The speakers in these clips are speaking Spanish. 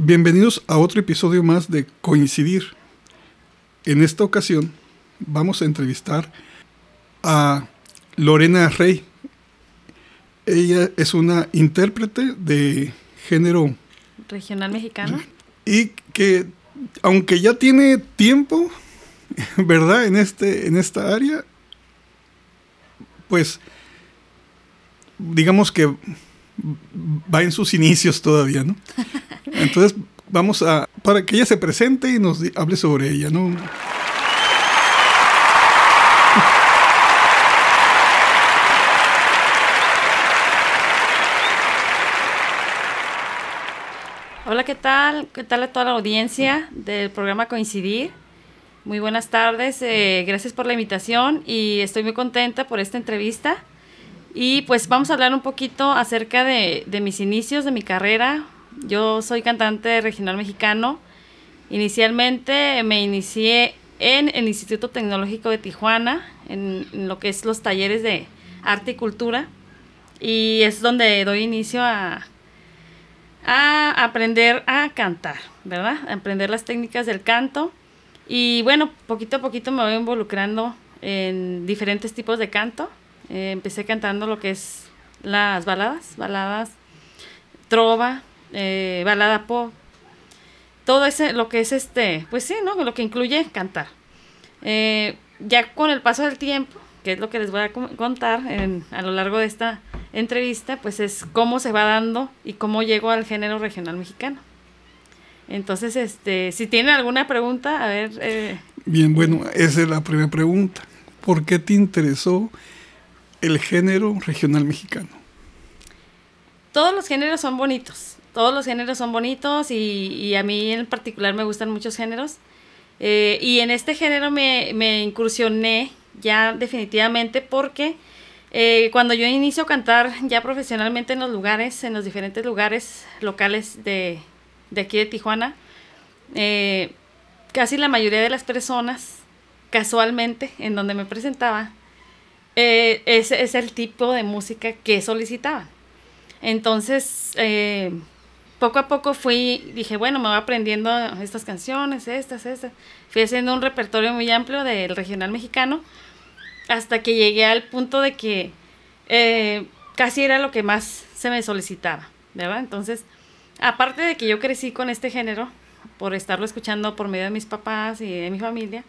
Bienvenidos a otro episodio más de Coincidir. En esta ocasión vamos a entrevistar a Lorena Rey. Ella es una intérprete de género regional mexicano y que aunque ya tiene tiempo, ¿verdad? En este en esta área pues digamos que va en sus inicios todavía, ¿no? Entonces, vamos a, para que ella se presente y nos hable sobre ella, ¿no? Hola, ¿qué tal? ¿Qué tal a toda la audiencia del programa Coincidir? Muy buenas tardes, eh, gracias por la invitación y estoy muy contenta por esta entrevista. Y pues vamos a hablar un poquito acerca de, de mis inicios, de mi carrera, yo soy cantante regional mexicano. Inicialmente me inicié en el Instituto Tecnológico de Tijuana, en, lo que es los talleres de arte y cultura. Y es donde doy inicio a, a aprender a cantar, ¿verdad? A aprender las técnicas del canto. Y bueno, poquito a poquito me voy involucrando en diferentes tipos de canto. Eh, empecé cantando lo que es las baladas, baladas, trova, eh, balada pop, todo ese, lo que es este, pues sí, ¿no? Lo que incluye cantar. Eh, ya con el paso del tiempo, que es lo que les voy a contar a lo largo de esta entrevista, pues es cómo se va dando y cómo llego al género regional mexicano. Entonces, este, si tienen alguna pregunta, a ver. Eh. Bien, bueno, esa es la primera pregunta. ¿Por qué te interesó el género regional mexicano? Todos los géneros son bonitos todos los géneros son bonitos y, a mí en particular me gustan muchos géneros. Eh, y en este género me, incursioné ya definitivamente porque eh, cuando yo inicio a cantar ya profesionalmente en los lugares, en los diferentes lugares locales de, aquí de Tijuana, eh, casi la mayoría de las personas, casualmente, en donde me presentaba, ese es el tipo de música que solicitaban. Entonces, poco a poco fui, dije, bueno, me voy aprendiendo estas canciones, estas, estas. Fui haciendo un repertorio muy amplio del regional mexicano hasta que llegué al punto de que eh, casi era lo que más se me solicitaba, ¿verdad? Entonces, aparte de que yo crecí con este género, por estarlo escuchando por medio de mis papás y de mi familia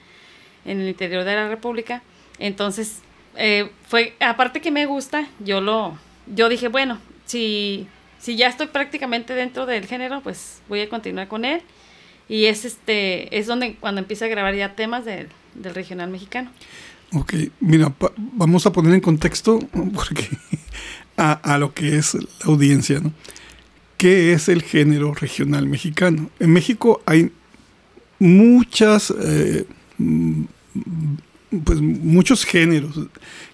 en el interior de la República, entonces, eh, fue, aparte que me gusta, yo lo, yo dije, bueno, si si ya estoy prácticamente dentro del género, pues voy a continuar con él. Y es este es donde cuando empiezo a grabar ya temas del, regional mexicano. Ok, mira, vamos a poner en contexto porque a, lo que es la audiencia, ¿no? ¿Qué es el género regional mexicano? En México hay muchas, eh, pues muchos géneros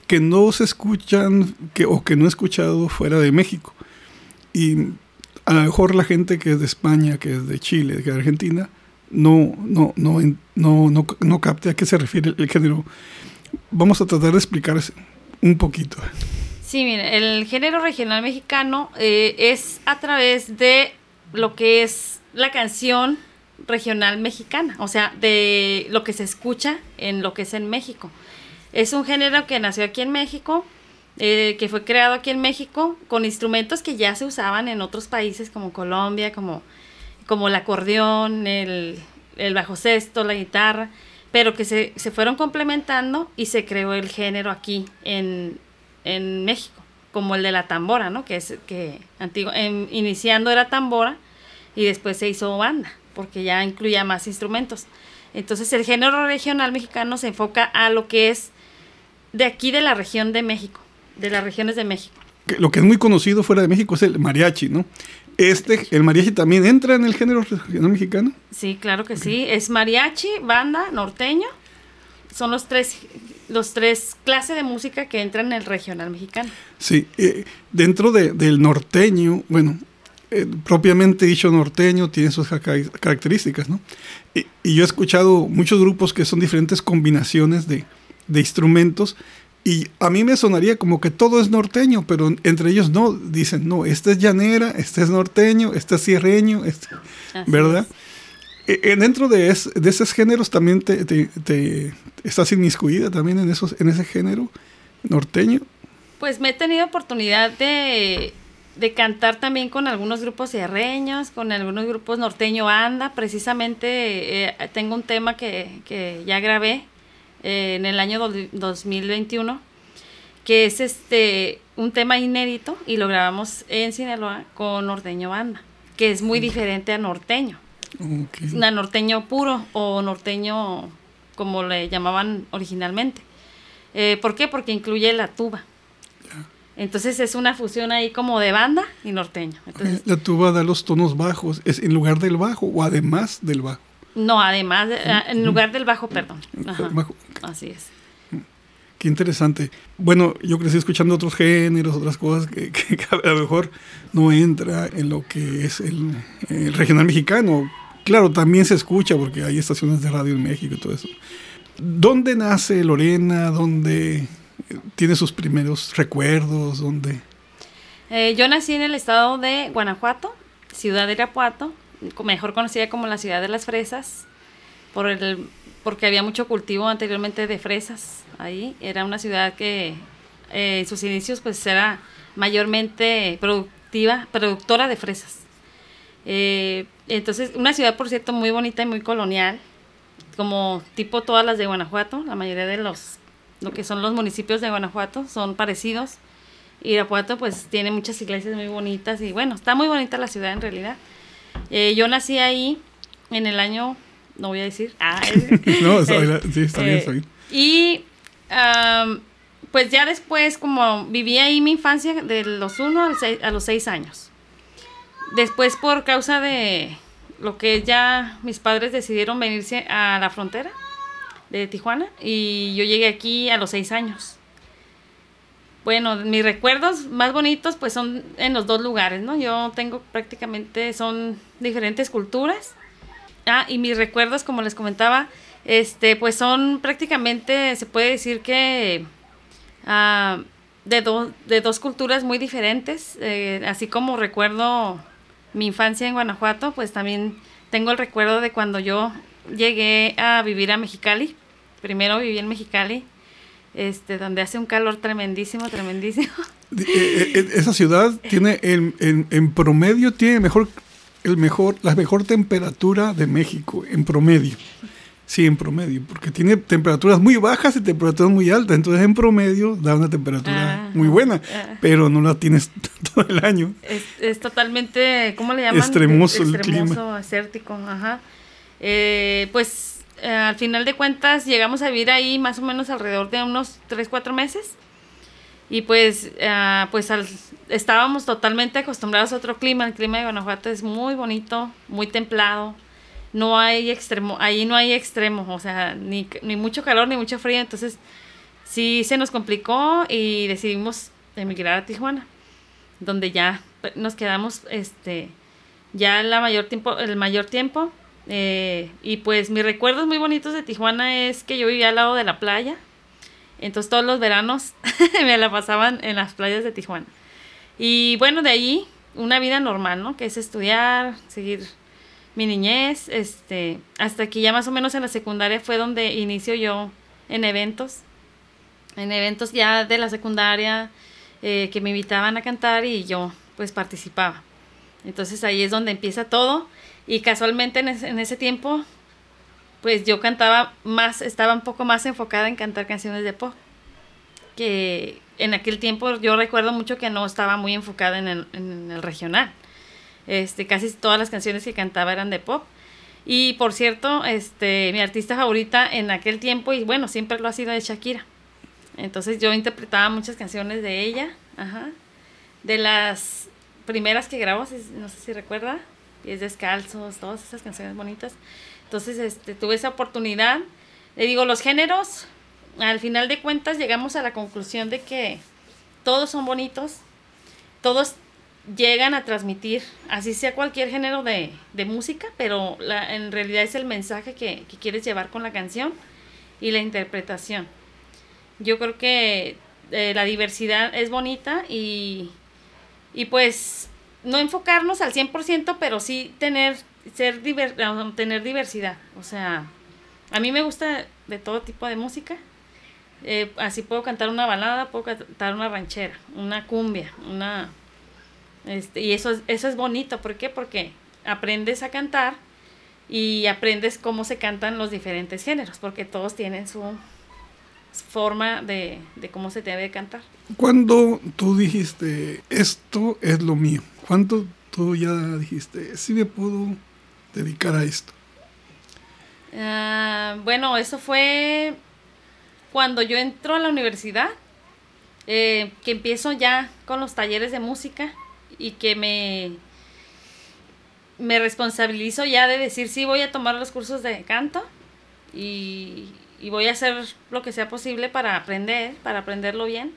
que no se escuchan que, o que no he escuchado fuera de México. Y a lo mejor la gente que es de España, que es de Chile, que es de Argentina, no, no, no, no, no, no capte a qué se refiere el, género. Vamos a tratar de explicar un poquito. Sí, mire, el género regional mexicano eh, es a través de lo que es la canción regional mexicana, o sea, de lo que se escucha en lo que es en México. Es un género que nació aquí en México, eh, que fue creado aquí en México con instrumentos que ya se usaban en otros países como Colombia, como, como el acordeón, el, el bajo sexto, la guitarra, pero que se, se, fueron complementando y se creó el género aquí en, en México, como el de la tambora, ¿no? Que es que antiguo, iniciando era tambora y después se hizo banda, porque ya incluía más instrumentos. Entonces el género regional mexicano se enfoca a lo que es de aquí de la región de México de las regiones de México. Lo que es muy conocido fuera de México es el mariachi, ¿no? Este, ¿El mariachi también entra en el género regional mexicano? Sí, claro que sí. Es mariachi, banda, norteño. Son los tres, los tres clases de música que entran en el regional mexicano. Sí, eh, dentro del norteño, bueno, eh, propiamente dicho norteño tiene sus características, ¿no? Y, yo he escuchado muchos grupos que son diferentes combinaciones de, de instrumentos Y a mí me sonaría como que todo es norteño, pero entre ellos no, dicen, no, este es llanera, este es norteño, este es sierreño, este, ¿verdad? E, dentro de, de, esos géneros también te, te, estás inmiscuida también en, esos, en ese género norteño. Pues me he tenido oportunidad de, de cantar también con algunos grupos sierreños, con algunos grupos norteño anda. Precisamente eh, tengo un tema que, que ya grabé eh, en el año 2021, que es este un tema inédito y lo grabamos en Sinaloa con norteño banda, que es muy diferente a norteño. Okay. A norteño puro o norteño como le llamaban originalmente. Eh, ¿Por qué? Porque incluye la tuba. Entonces es una fusión ahí como de banda y norteño. la tuba da los tonos bajos, es en lugar del bajo o además del bajo. No, además, ah, en lugar del bajo, perdón. Así es. Qué interesante. Bueno, yo crecí escuchando otros géneros, otras cosas que, a lo mejor no entra en lo que es el, regional mexicano. Claro, también se escucha porque hay estaciones de radio en México y todo eso. ¿Dónde nace Lorena? ¿Dónde tiene sus primeros recuerdos? ¿Dónde? Eh, yo nací en el estado de Guanajuato, ciudad de Irapuato, mejor conocida como la ciudad de las fresas, por el, porque había mucho cultivo anteriormente de fresas ahí. Era una ciudad que eh, en sus inicios pues era mayormente productiva, productora de fresas. Eh, entonces, una ciudad, por cierto, muy bonita y muy colonial, como tipo todas las de Guanajuato, la mayoría de los, lo que son los municipios de Guanajuato son parecidos. Irapuato pues tiene muchas iglesias muy bonitas y bueno, está muy bonita la ciudad en realidad. Eh, yo nací ahí en el año, no voy a decir. Ah, no, eh, sí, está bien, está bien. Y pues ya después, como viví ahí mi infancia de los 1 a los 6 años. Después, por causa de lo que ya mis padres decidieron venirse a la frontera de Tijuana y yo llegué aquí a los 6 años. Bueno, mis recuerdos más bonitos pues son en los dos lugares, ¿no? Yo tengo prácticamente, son diferentes culturas. Ah, y mis recuerdos, como les comentaba, este, pues son prácticamente, se puede decir que ah, de, de dos culturas muy diferentes. Eh, así como recuerdo mi infancia en Guanajuato, pues también tengo el recuerdo de cuando yo llegué a vivir a Mexicali. Primero viví en Mexicali este, donde hace un calor tremendísimo, tremendísimo. Eh, eh, eh, esa ciudad tiene en, en, promedio tiene mejor el mejor la mejor temperatura de México en promedio. Sí, en promedio, porque tiene temperaturas muy bajas y temperaturas muy altas, entonces en promedio da una temperatura muy buena, pero no la tienes todo el año. Es, es totalmente, ¿cómo le llaman? Extremoso, el clima. desértico, ajá. pues eh, al final de cuentas llegamos a vivir ahí más o menos alrededor de unos 3, 4 meses. Y pues, eh, pues estábamos totalmente acostumbrados a otro clima. El clima de Guanajuato es muy bonito, muy templado. No hay extremo, ahí no hay extremo, o sea, ni, ni mucho calor ni mucho frío. Entonces, sí se nos complicó y decidimos emigrar a Tijuana, donde ya nos quedamos este, ya la mayor tiempo, el mayor tiempo eh, y pues mis recuerdos muy bonitos de Tijuana es que yo vivía al lado de la playa. Entonces todos los veranos me la pasaban en las playas de Tijuana. Y bueno, de ahí una vida normal, ¿no? Que es estudiar, seguir mi niñez, este, hasta que ya más o menos en la secundaria fue donde inicio yo en eventos, en eventos ya de la secundaria eh, que me invitaban a cantar y yo pues participaba. Entonces ahí es donde empieza todo y casualmente en ese, en ese tiempo, pues yo cantaba más, estaba un poco más enfocada en cantar canciones de pop. Que en aquel tiempo yo recuerdo mucho que no estaba muy enfocada en el, en el regional. Este, casi todas las canciones que cantaba eran de pop. Y por cierto, este, mi artista favorita en aquel tiempo, y bueno, siempre lo ha sido de Shakira. Entonces yo interpretaba muchas canciones de ella, ajá. De las primeras que grabó, no sé si recuerda, pies descalzos, todas esas canciones bonitas. Entonces, este, tuve esa oportunidad. Le digo, los géneros, al final de cuentas llegamos a la conclusión de que todos son bonitos, todos llegan a transmitir, así sea cualquier género de, de música, pero la, en realidad es el mensaje que, que, quieres llevar con la canción y la interpretación. Yo creo que eh, la diversidad es bonita y, y pues no enfocarnos al 100%, pero sí tener, ser diver, tener diversidad. O sea, a mí me gusta de todo tipo de música. Eh, así puedo cantar una balada, puedo cantar una ranchera, una cumbia, una... Este, y eso, eso es bonito, ¿por qué? Porque aprendes a cantar y aprendes cómo se cantan los diferentes géneros, porque todos tienen su forma de, de cómo se debe cantar. Cuando tú dijiste, esto es lo mío, ¿cuánto tú ya dijiste, sí me puedo dedicar a esto? Uh, bueno, eso fue cuando yo entro a la universidad, eh, que empiezo ya con los talleres de música y que me, me responsabilizo ya de decir, sí, voy a tomar los cursos de canto y, y voy a hacer lo que sea posible para aprender, para aprenderlo bien.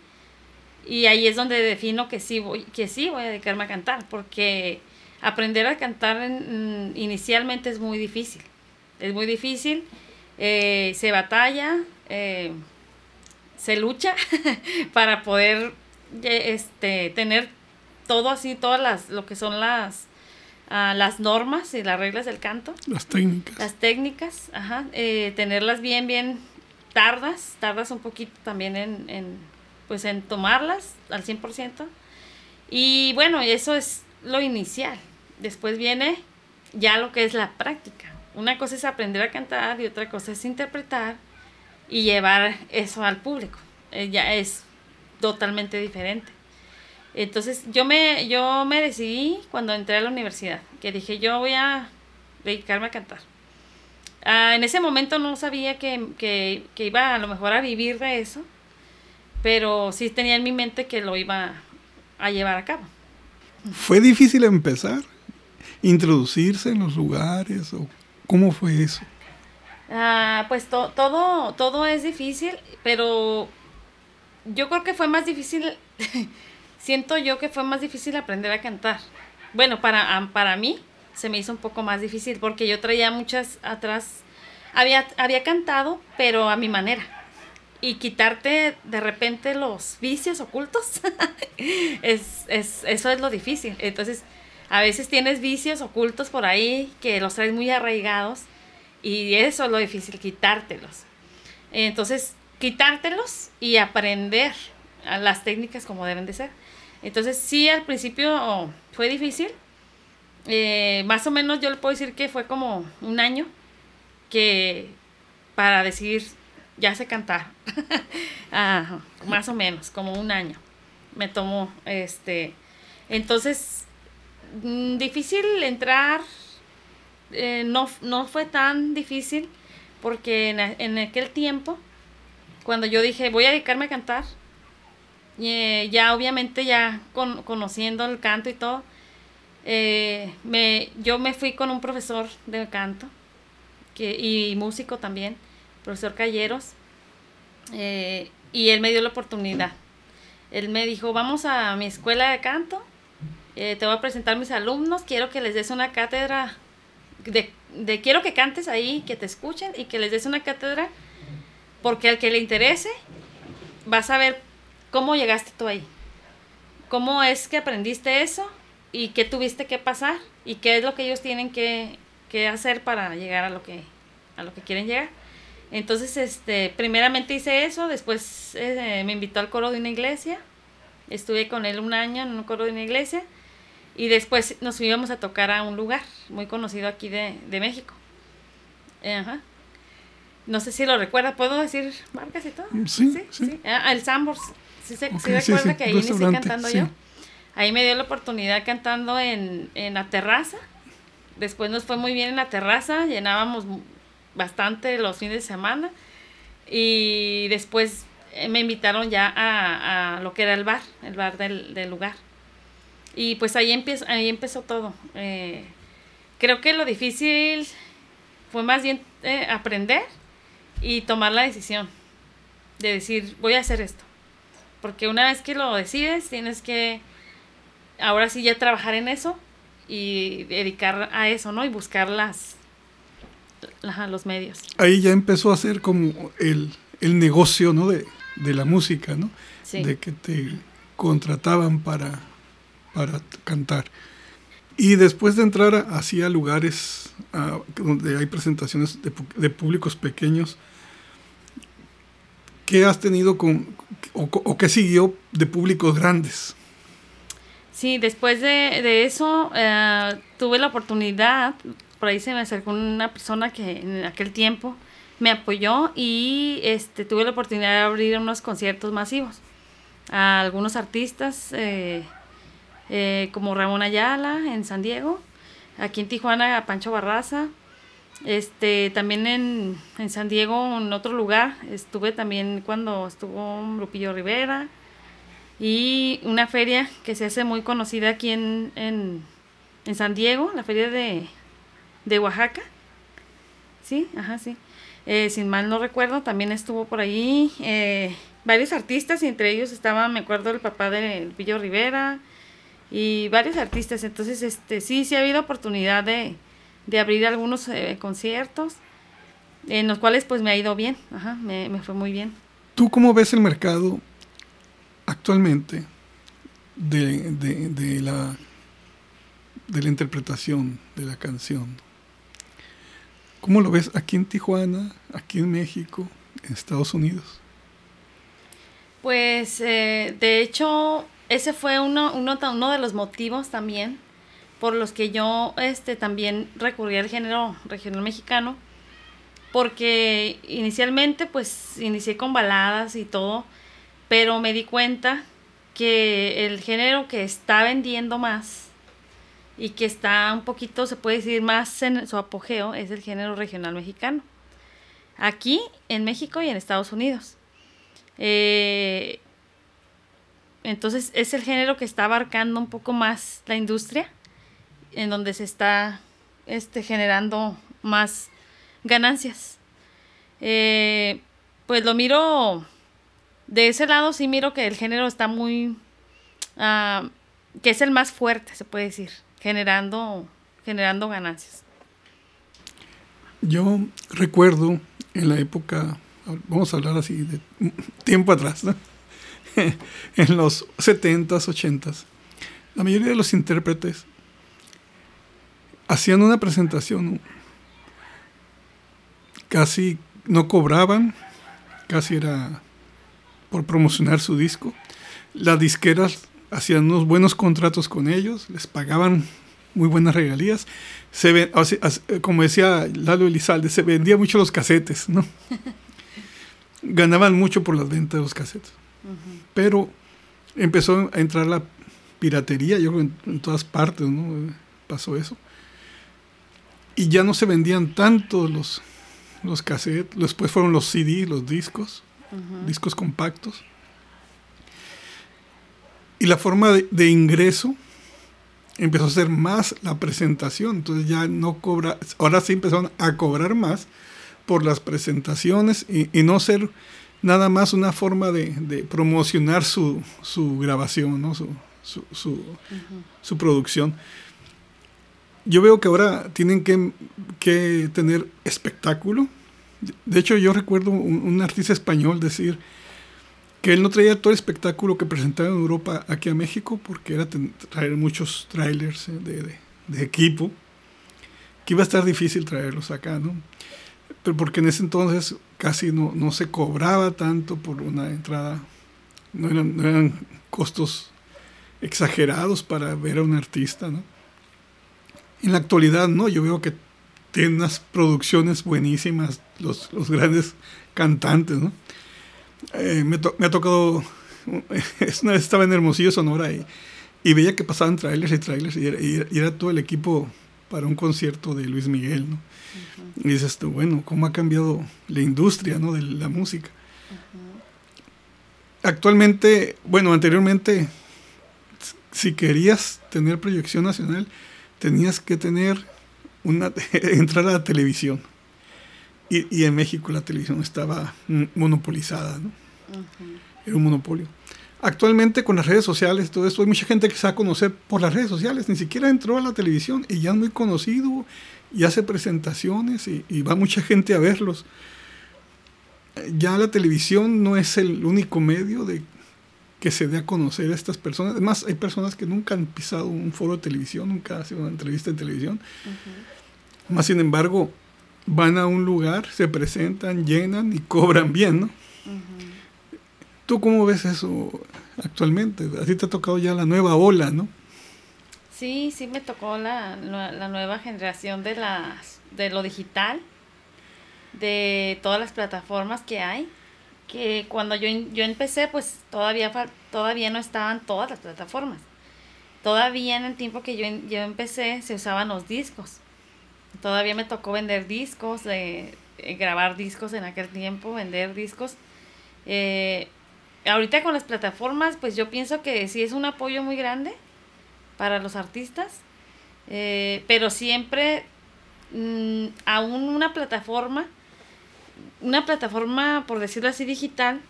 Y ahí es donde defino que sí voy, que sí voy a dedicarme a cantar, porque aprender a cantar inicialmente es muy difícil. Es muy difícil, eh, se batalla, eh, se lucha para poder este, tener todo así, todas las, lo que son las, uh, las normas y las reglas del canto. Las técnicas. Las técnicas, ajá, eh, tenerlas bien, bien tardas, tardas un poquito también en, en, pues en tomarlas al 100%. Y bueno, eso es lo inicial. Después viene ya lo que es la práctica. Una cosa es aprender a cantar y otra cosa es interpretar y llevar eso al público. Eh, ya es totalmente diferente. Entonces yo me, yo me decidí cuando entré a la universidad, que dije yo voy a dedicarme a cantar. Ah, en ese momento no sabía que, que, que, iba a lo mejor a vivir de eso, pero sí tenía en mi mente que lo iba a llevar a cabo. ¿Fue difícil empezar? ¿Introducirse en los lugares? o ¿Cómo fue eso? Ah, pues to, todo, todo es difícil, pero yo creo que fue más difícil, siento yo que fue más difícil aprender a cantar. Bueno, para, para mí se me hizo un poco más difícil porque yo traía muchas atrás, había, había cantado, pero a mi manera. Y quitarte de repente los vicios ocultos, es, es, eso es lo difícil. Entonces, a veces tienes vicios ocultos por ahí que los traes muy arraigados y eso es lo difícil, quitártelos. Entonces, quitártelos y aprender las técnicas como deben de ser. Entonces, sí, al principio fue difícil. Eh, más o menos yo le puedo decir que fue como un año que para decir, ya sé cantar. más o menos, como un año. Me tomó, este, entonces, mm, difícil entrar eh, no, no fue tan difícil porque en, aquel tiempo, cuando yo dije voy a dedicarme a cantar, eh, ya obviamente ya con, conociendo el canto y todo, eh, me, yo me fui con un profesor de canto que, y músico también, profesor Calleros, y él me dio la oportunidad. Él me dijo, vamos a mi escuela de canto, te voy a presentar a mis alumnos, quiero que les des una cátedra de, quiero que cantes ahí, que te escuchen y que les des una cátedra, porque al que le interese, vas a ver cómo llegaste tú ahí. Cómo es que aprendiste eso y qué tuviste que pasar y qué es lo que ellos tienen que, hacer para llegar a lo que, a lo que quieren llegar. Entonces, este, primeramente hice eso, después eh, me invitó al coro de una iglesia, estuve con él un año en un coro de una iglesia y después nos íbamos a tocar a un lugar muy conocido aquí de, México. Ajá. No sé si lo recuerda, ¿puedo decir marcas y todo? Sí, sí. Ah, el Sambors. ¿Sí, se, recuerda que ahí inicié cantando yo? Ahí me dio la oportunidad cantando en, en la terraza. Después nos fue muy bien en la terraza, llenábamos bastante los fines de semana. Y después eh, me invitaron ya a, a lo que era el bar, el bar del, del lugar. Y pues ahí, empezó, ahí empezó todo. Eh, creo que lo difícil fue más bien eh, aprender y tomar la decisión de decir, voy a hacer esto. Porque una vez que lo decides, tienes que ahora sí ya trabajar en eso y dedicar a eso, ¿no? Y buscar las, los medios. Ahí ya empezó a ser como el, el negocio, ¿no? De, de la música, ¿no? Sí. De que te contrataban para, para cantar. Y después de entrar a- así a lugares donde hay presentaciones de, de públicos pequeños, ¿qué has tenido con, o, o qué siguió de públicos grandes? Sí, después de, de eso eh, tuve la oportunidad, por ahí se me acercó una persona que en aquel tiempo me apoyó y este, tuve la oportunidad de abrir unos conciertos masivos a algunos artistas eh, eh, como Ramón Ayala en San Diego, aquí en Tijuana a Pancho Barraza, este, también en, en San Diego en otro lugar, estuve también cuando estuvo Lupillo Rivera, y una feria que se hace muy conocida aquí en, en, en San Diego, la feria de, de Oaxaca. Sí, ajá, sí. Eh, sin mal no recuerdo, también estuvo por ahí eh, varios artistas y entre ellos estaba, me acuerdo, el papá de Lupillo Rivera y varios artistas. Entonces, este sí, sí ha habido oportunidad de, abrir algunos eh, conciertos en los cuales pues me ha ido bien, ajá, me, me fue muy bien. ¿Tú cómo ves el mercado actualmente de- de la, de la interpretación de la canción? ¿Cómo lo ves aquí en Tijuana, aquí en México, en Estados Unidos? Pues eh, de hecho ese fue uno, uno, de los motivos también por los que yo este, también recurrí al género regional mexicano porque inicialmente pues inicié con baladas y todo pero me di cuenta que el género que está vendiendo más y que está un poquito se puede decir más en su apogeo es el género regional mexicano. Aquí en México y en Estados Unidos. Eh, entonces es el género que está abarcando un poco más la industria, en donde se está este, generando más ganancias. Eh, pues lo miro, de ese lado sí miro que el género está muy, ah, que es el más fuerte, se puede decir, generando, generando ganancias. Yo recuerdo en la época, vamos a hablar así de tiempo atrás, en los 70s, 80s, la mayoría de los intérpretes hacían una presentación, casi no cobraban, casi era por promocionar su disco. Las disqueras hacían unos buenos contratos con ellos, les pagaban muy buenas regalías. Se ven, así- como decía Lalo Elizalde, se vendían mucho los casetes, ¿no? Ganaban mucho por las ventas de los casetes. Pero empezó a entrar la piratería, yo creo en, en todas partes, ¿no? Pasó eso. Y ya no se vendían tanto los, los cassettes, después fueron los CD, los discos, discos compactos. Y la forma de, de ingreso empezó a ser más la presentación, entonces ya no cobra, ahora sí empezaron a cobrar más por las presentaciones y, y no ser nada más una forma de, de promocionar su, su grabación, ¿no? su, su, su, su producción. Yo veo que ahora tienen que, que tener espectáculo. De hecho, yo recuerdo un, un artista español decir que él no traía todo el espectáculo que presentaba en Europa aquí a México porque era traer muchos trailers eh, de, de- de equipo, que iba a estar difícil traerlos acá, ¿no? Pero porque en ese entonces casi no, no se cobraba tanto por una entrada, no eran, no eran costos exagerados para ver a un artista, ¿no? En la actualidad, no, yo veo que tienen unas producciones buenísimas los, los grandes cantantes, ¿no? Eh, me, to- me ha tocado, una vez estaba en Hermosillo, Sonora, y, y veía que pasaban trailers y trailers, y era, y todo el equipo para un concierto de Luis Miguel, ¿no? Y dices tú, bueno, ¿cómo ha cambiado la industria, ¿no? de la música? Actualmente, bueno, anteriormente, si querías tener proyección nacional, tenías que tener una entrar a la televisión. Y, y en México la televisión estaba monopolizada, ¿no? Era un monopolio. Actualmente con las redes sociales, todo esto, hay mucha gente que se va a conocer por las redes sociales, ni siquiera entró a la televisión y ya es muy conocido y hace presentaciones y, y va mucha gente a verlos. ya la televisión no es el único medio de que se dé a conocer a estas personas. Además, hay personas que nunca han pisado un foro de televisión, nunca han sido una entrevista en televisión. Más sin embargo, van a un lugar, se presentan, llenan y cobran bien, ¿no? ¿Tú cómo ves eso actualmente? A ti te ha tocado ya la nueva ola, ¿no? Sí, sí me tocó la, la nueva generación de, las, de lo digital, de todas las plataformas que hay que cuando yo, yo empecé, pues todavía, todavía no estaban todas las plataformas. Todavía en el tiempo que yo, yo empecé se usaban los discos. Todavía me tocó vender discos, eh, grabar discos en aquel tiempo, vender discos. Eh, ahorita con las plataformas, pues yo pienso que sí es un apoyo muy grande para los artistas, eh, pero siempre mm, aún una plataforma una plataforma, por decirlo así, digital,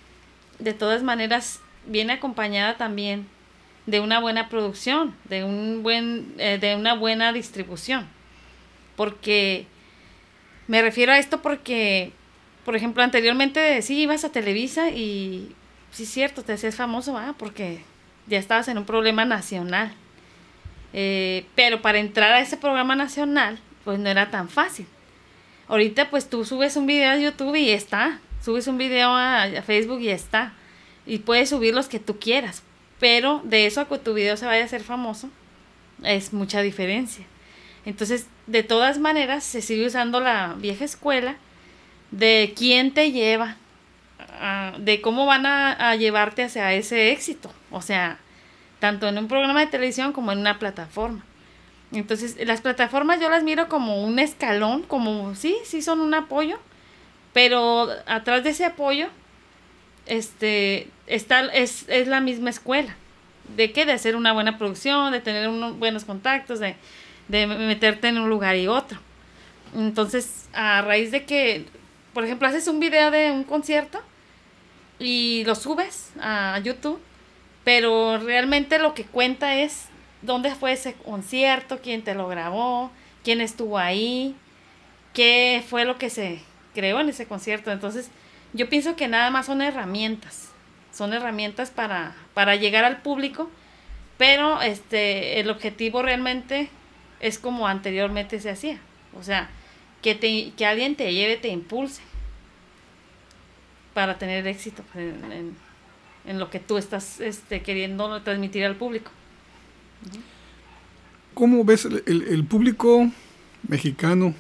de todas maneras viene acompañada también de una buena producción, de un buen, eh, de una buena distribución. Porque me refiero a esto porque, por ejemplo, anteriormente sí ibas a Televisa y sí es cierto, te hacías famoso, porque ya estabas en un problema nacional. Eh, pero para entrar a ese programa nacional, pues no era tan fácil. Ahorita pues tú subes un video a YouTube y está. Subes un video a, Facebook y está. Y puedes subir los que tú quieras. Pero de eso a que tu video se vaya a hacer famoso, es mucha diferencia. Entonces, de todas maneras, se sigue usando la vieja escuela de quién te lleva, de cómo van a, a, llevarte hacia ese éxito. O sea, tanto en un programa de televisión como en una plataforma. Entonces, las plataformas yo las miro como un escalón, como sí, sí son un apoyo, pero atrás de ese apoyo este está es, es la misma escuela. ¿De qué? De hacer una buena producción, de tener unos buenos contactos, de, de meterte en un lugar y otro. Entonces, a raíz de que, por ejemplo, haces un video de un concierto y lo subes a YouTube, pero realmente lo que cuenta es dónde fue ese concierto, quién te lo grabó, quién estuvo ahí, qué fue lo que se creó en ese concierto. Entonces, yo pienso que nada más son herramientas, son herramientas para, para llegar al público, pero este, el objetivo realmente es como anteriormente se hacía, o sea, que, te, que alguien te lleve, te impulse para tener éxito en, lo que tú estás este, queriendo transmitir al público. ¿Cómo ves el, público mexicano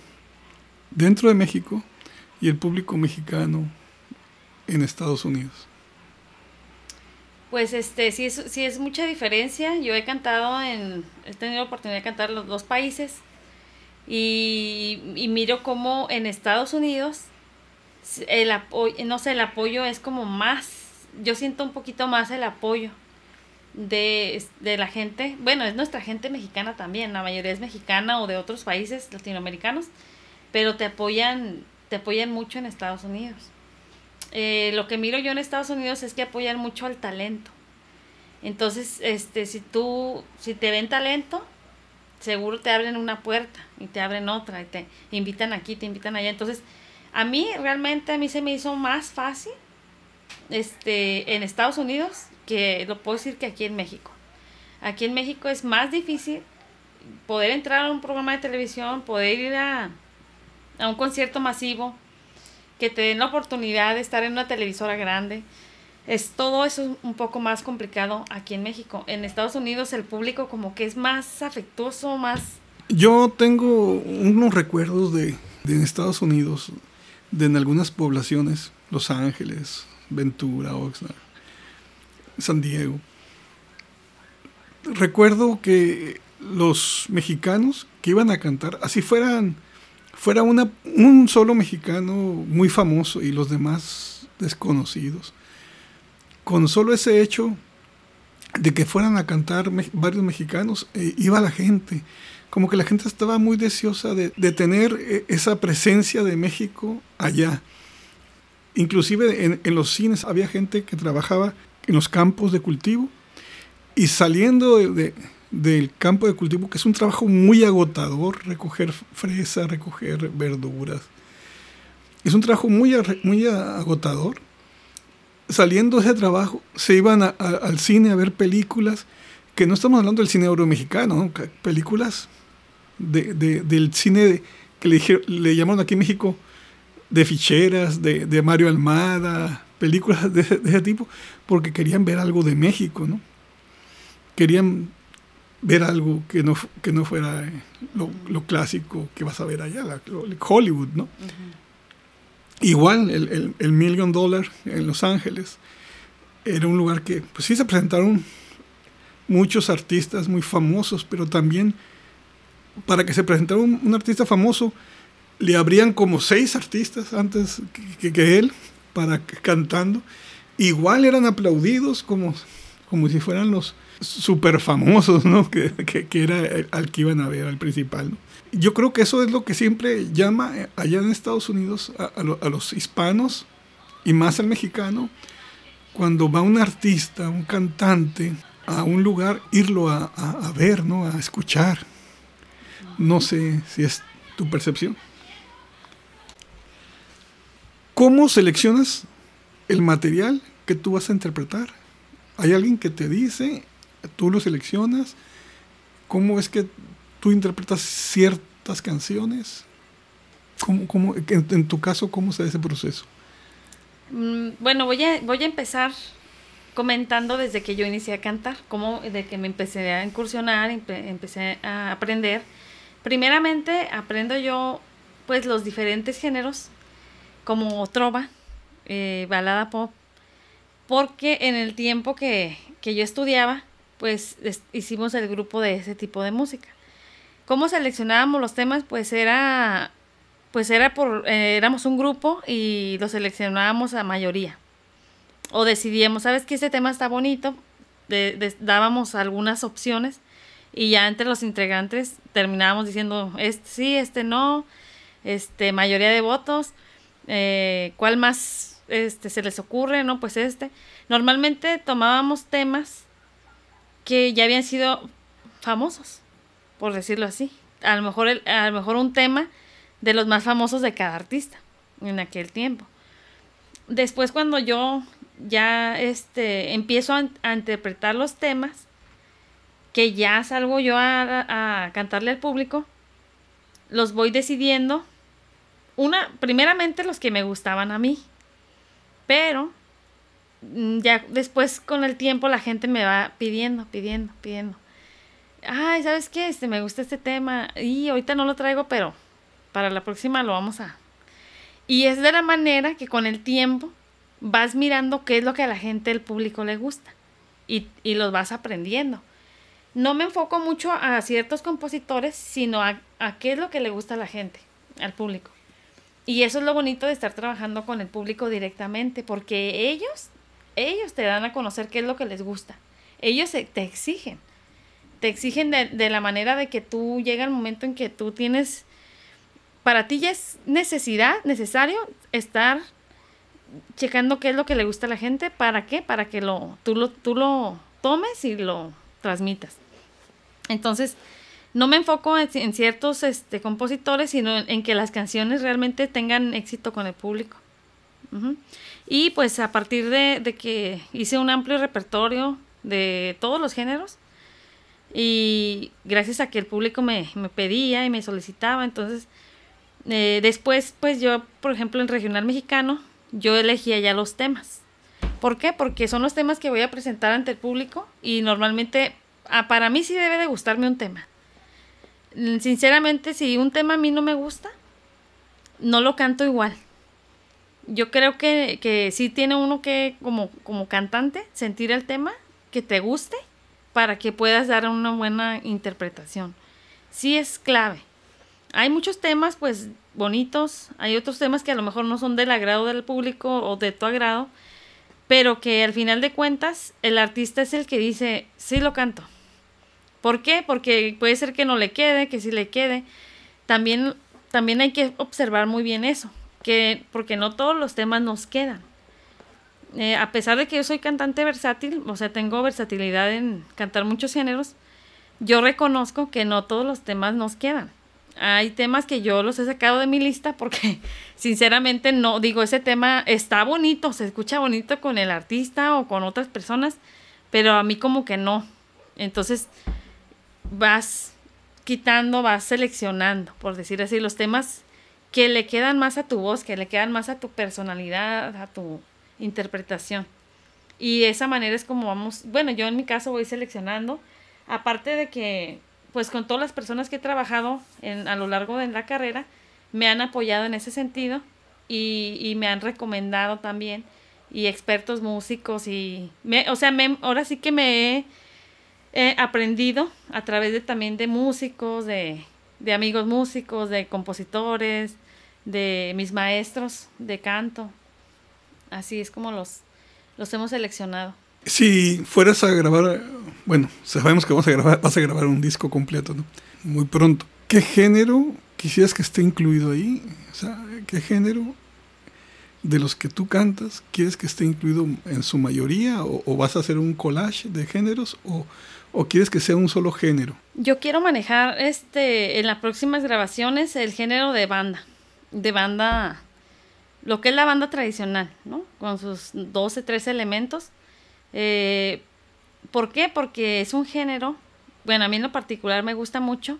dentro de México y el público mexicano en Estados Unidos? Pues este, sí es, sí es mucha diferencia. Yo he cantado en, he tenido la oportunidad de cantar en los dos países y, y miro cómo en Estados Unidos el apoyo, no sé, el apoyo es como más, yo siento un poquito más el apoyo de, de, la gente, bueno, es nuestra gente mexicana también, la mayoría es mexicana o de otros países latinoamericanos, pero te apoyan, te apoyan mucho en Estados Unidos. Eh, lo que miro yo en Estados Unidos es que apoyan mucho al talento. Entonces, este, si tú, si te ven talento, seguro te abren una puerta y te abren otra y te invitan aquí, te invitan allá. Entonces, a mí realmente a mí se me hizo más fácil este en Estados Unidos que lo puedo decir que aquí en México. Aquí en México es más difícil poder entrar a un programa de televisión, poder ir a, un concierto masivo, que te den la oportunidad de estar en una televisora grande. Es todo eso un poco más complicado aquí en México. En Estados Unidos el público como que es más afectuoso, más... Yo tengo unos recuerdos de, de Estados Unidos, de en algunas poblaciones, Los Ángeles, Ventura, Oxnard, San Diego. Recuerdo que los mexicanos que iban a cantar, así fueran, fuera un solo mexicano muy famoso y los demás desconocidos, con solo ese hecho de que fueran a cantar varios mexicanos, eh, iba la gente. Como que la gente estaba muy deseosa de, tener eh, esa presencia de México allá. Inclusive en, los cines había gente que trabajaba en los campos de cultivo y saliendo de, del campo de cultivo, que es un trabajo muy agotador, recoger fresa, recoger verduras. es un trabajo muy, muy agotador. Saliendo de ese trabajo, se iban al cine a ver películas, que no estamos hablando del cine euromexicano, películas de, del cine que le, le llamaron aquí en México de ficheras, de, de Mario Almada, películas de, ese tipo, porque querían ver algo de México, ¿no? Querían ver algo que no, que no fuera eh, lo, clásico que vas a ver allá, Hollywood, ¿no? Igual el, el, Million Dollar en Los Ángeles era un lugar que, pues sí se presentaron muchos artistas muy famosos, pero también para que se presentara un, artista famoso, le habrían como seis artistas antes que, que, él para cantando. Igual eran aplaudidos como, como si fueran los super famosos, ¿no? Que, que, era al que iban a ver, al principal. Yo creo que eso es lo que siempre llama eh, allá en Estados Unidos a, a, los hispanos y más al mexicano, cuando va un artista, un cantante, a un lugar, irlo a, a, ver, ¿no? A escuchar. No sé si es tu percepción. ¿Cómo seleccionas el material que tú vas a interpretar? ¿Hay alguien que te dice, tú lo seleccionas? ¿Cómo es que tú interpretas ciertas canciones? ¿Cómo, en, tu caso, cómo se da ese proceso? Mm, bueno, voy a, voy a empezar comentando desde que yo inicié a cantar, cómo de que me empecé a incursionar, empecé a aprender. Primeramente aprendo yo pues los diferentes géneros como trova, eh, balada pop, porque en el tiempo que, que yo estudiaba pues hicimos el grupo de ese tipo de música. ¿Cómo seleccionábamos los temas? Pues era, pues era por, eh, éramos un grupo y lo seleccionábamos a mayoría. O decidíamos, ¿sabes que Este tema está bonito. dábamos algunas opciones y ya entre los integrantes terminábamos diciendo, este sí, este no, este, mayoría de votos, eh, ¿cuál más este, se les ocurre? No, pues este. Normalmente tomábamos temas que ya habían sido famosos, por decirlo así. A lo mejor, a lo mejor un tema de los más famosos de cada artista en aquel tiempo. Después cuando yo ya este, empiezo a, interpretar los temas, que ya salgo yo a, a, cantarle al público, los voy decidiendo. Una, primeramente los que me gustaban a mí, pero ya después con el tiempo la gente me va pidiendo, pidiendo, pidiendo. Ay, ¿sabes qué? Este, me gusta este tema y ahorita no lo traigo, pero para la próxima lo vamos a... Y es de la manera que con el tiempo vas mirando qué es lo que a la gente, el público le gusta y, y los vas aprendiendo. No me enfoco mucho a ciertos compositores, sino a, a qué es lo que le gusta a la gente, al público. Y eso es lo bonito de estar trabajando con el público directamente, porque ellos ellos te dan a conocer qué es lo que les gusta. Ellos te exigen. Te exigen de, la manera de que tú llega el momento en que tú tienes, para ti ya es necesidad, necesario estar checando qué es lo que le gusta a la gente. ¿Para qué? Para que lo, tú, lo, tú lo tomes y lo transmitas. Entonces, no me enfoco en, ciertos este, compositores, sino en, que las canciones realmente tengan éxito con el público. Y pues a partir de, que hice un amplio repertorio de todos los géneros, y gracias a que el público me, pedía y me solicitaba, entonces eh, después pues yo, por ejemplo, en Regional Mexicano, yo elegía ya los temas. ¿Por qué? Porque son los temas que voy a presentar ante el público y normalmente ah, para mí sí debe de gustarme un tema. Sinceramente, si un tema a mí no me gusta, no lo canto igual yo creo que, que sí tiene uno que, como, como cantante, sentir el tema, que te guste, para que puedas dar una buena interpretación. Sí es clave. Hay muchos temas, pues, bonitos, hay otros temas que a lo mejor no son del agrado del público o de tu agrado, pero que al final de cuentas el artista es el que dice, sí lo canto. ¿Por qué? Porque puede ser que no le quede, que sí le quede. También, también hay que observar muy bien eso porque no todos los temas nos quedan. Eh, a pesar de que yo soy cantante versátil, o sea, tengo versatilidad en cantar muchos géneros, yo reconozco que no todos los temas nos quedan. Hay temas que yo los he sacado de mi lista porque sinceramente no, digo, ese tema está bonito, se escucha bonito con el artista o con otras personas, pero a mí como que no. Entonces vas quitando, vas seleccionando, por decir así, los temas que le quedan más a tu voz, que le quedan más a tu personalidad, a tu interpretación. Y esa manera es como vamos, bueno, yo en mi caso voy seleccionando, aparte de que, pues con todas las personas que he trabajado en, a lo largo de la carrera, me han apoyado en ese sentido y, me han recomendado también, y expertos músicos, y, me, o sea, me, ahora sí que me he, aprendido a través de también de músicos, de, de amigos músicos, de compositores, de mis maestros de canto. Así es como los, los hemos seleccionado. Si fueras a grabar, bueno, sabemos que vamos a grabar, vas a grabar un disco completo. Muy pronto. ¿Qué género quisieras que esté incluido ahí? O sea, ¿qué género de los que tú cantas quieres que esté incluido en su mayoría? ¿O, vas a hacer un collage de géneros? ¿O, ¿O quieres que sea un solo género? Yo quiero manejar este en las próximas grabaciones el género de banda, de banda lo que es la banda tradicional, ¿no? Con sus 12, 13 elementos. Eh, ¿Por qué? Porque es un género, bueno, a mí en lo particular me gusta mucho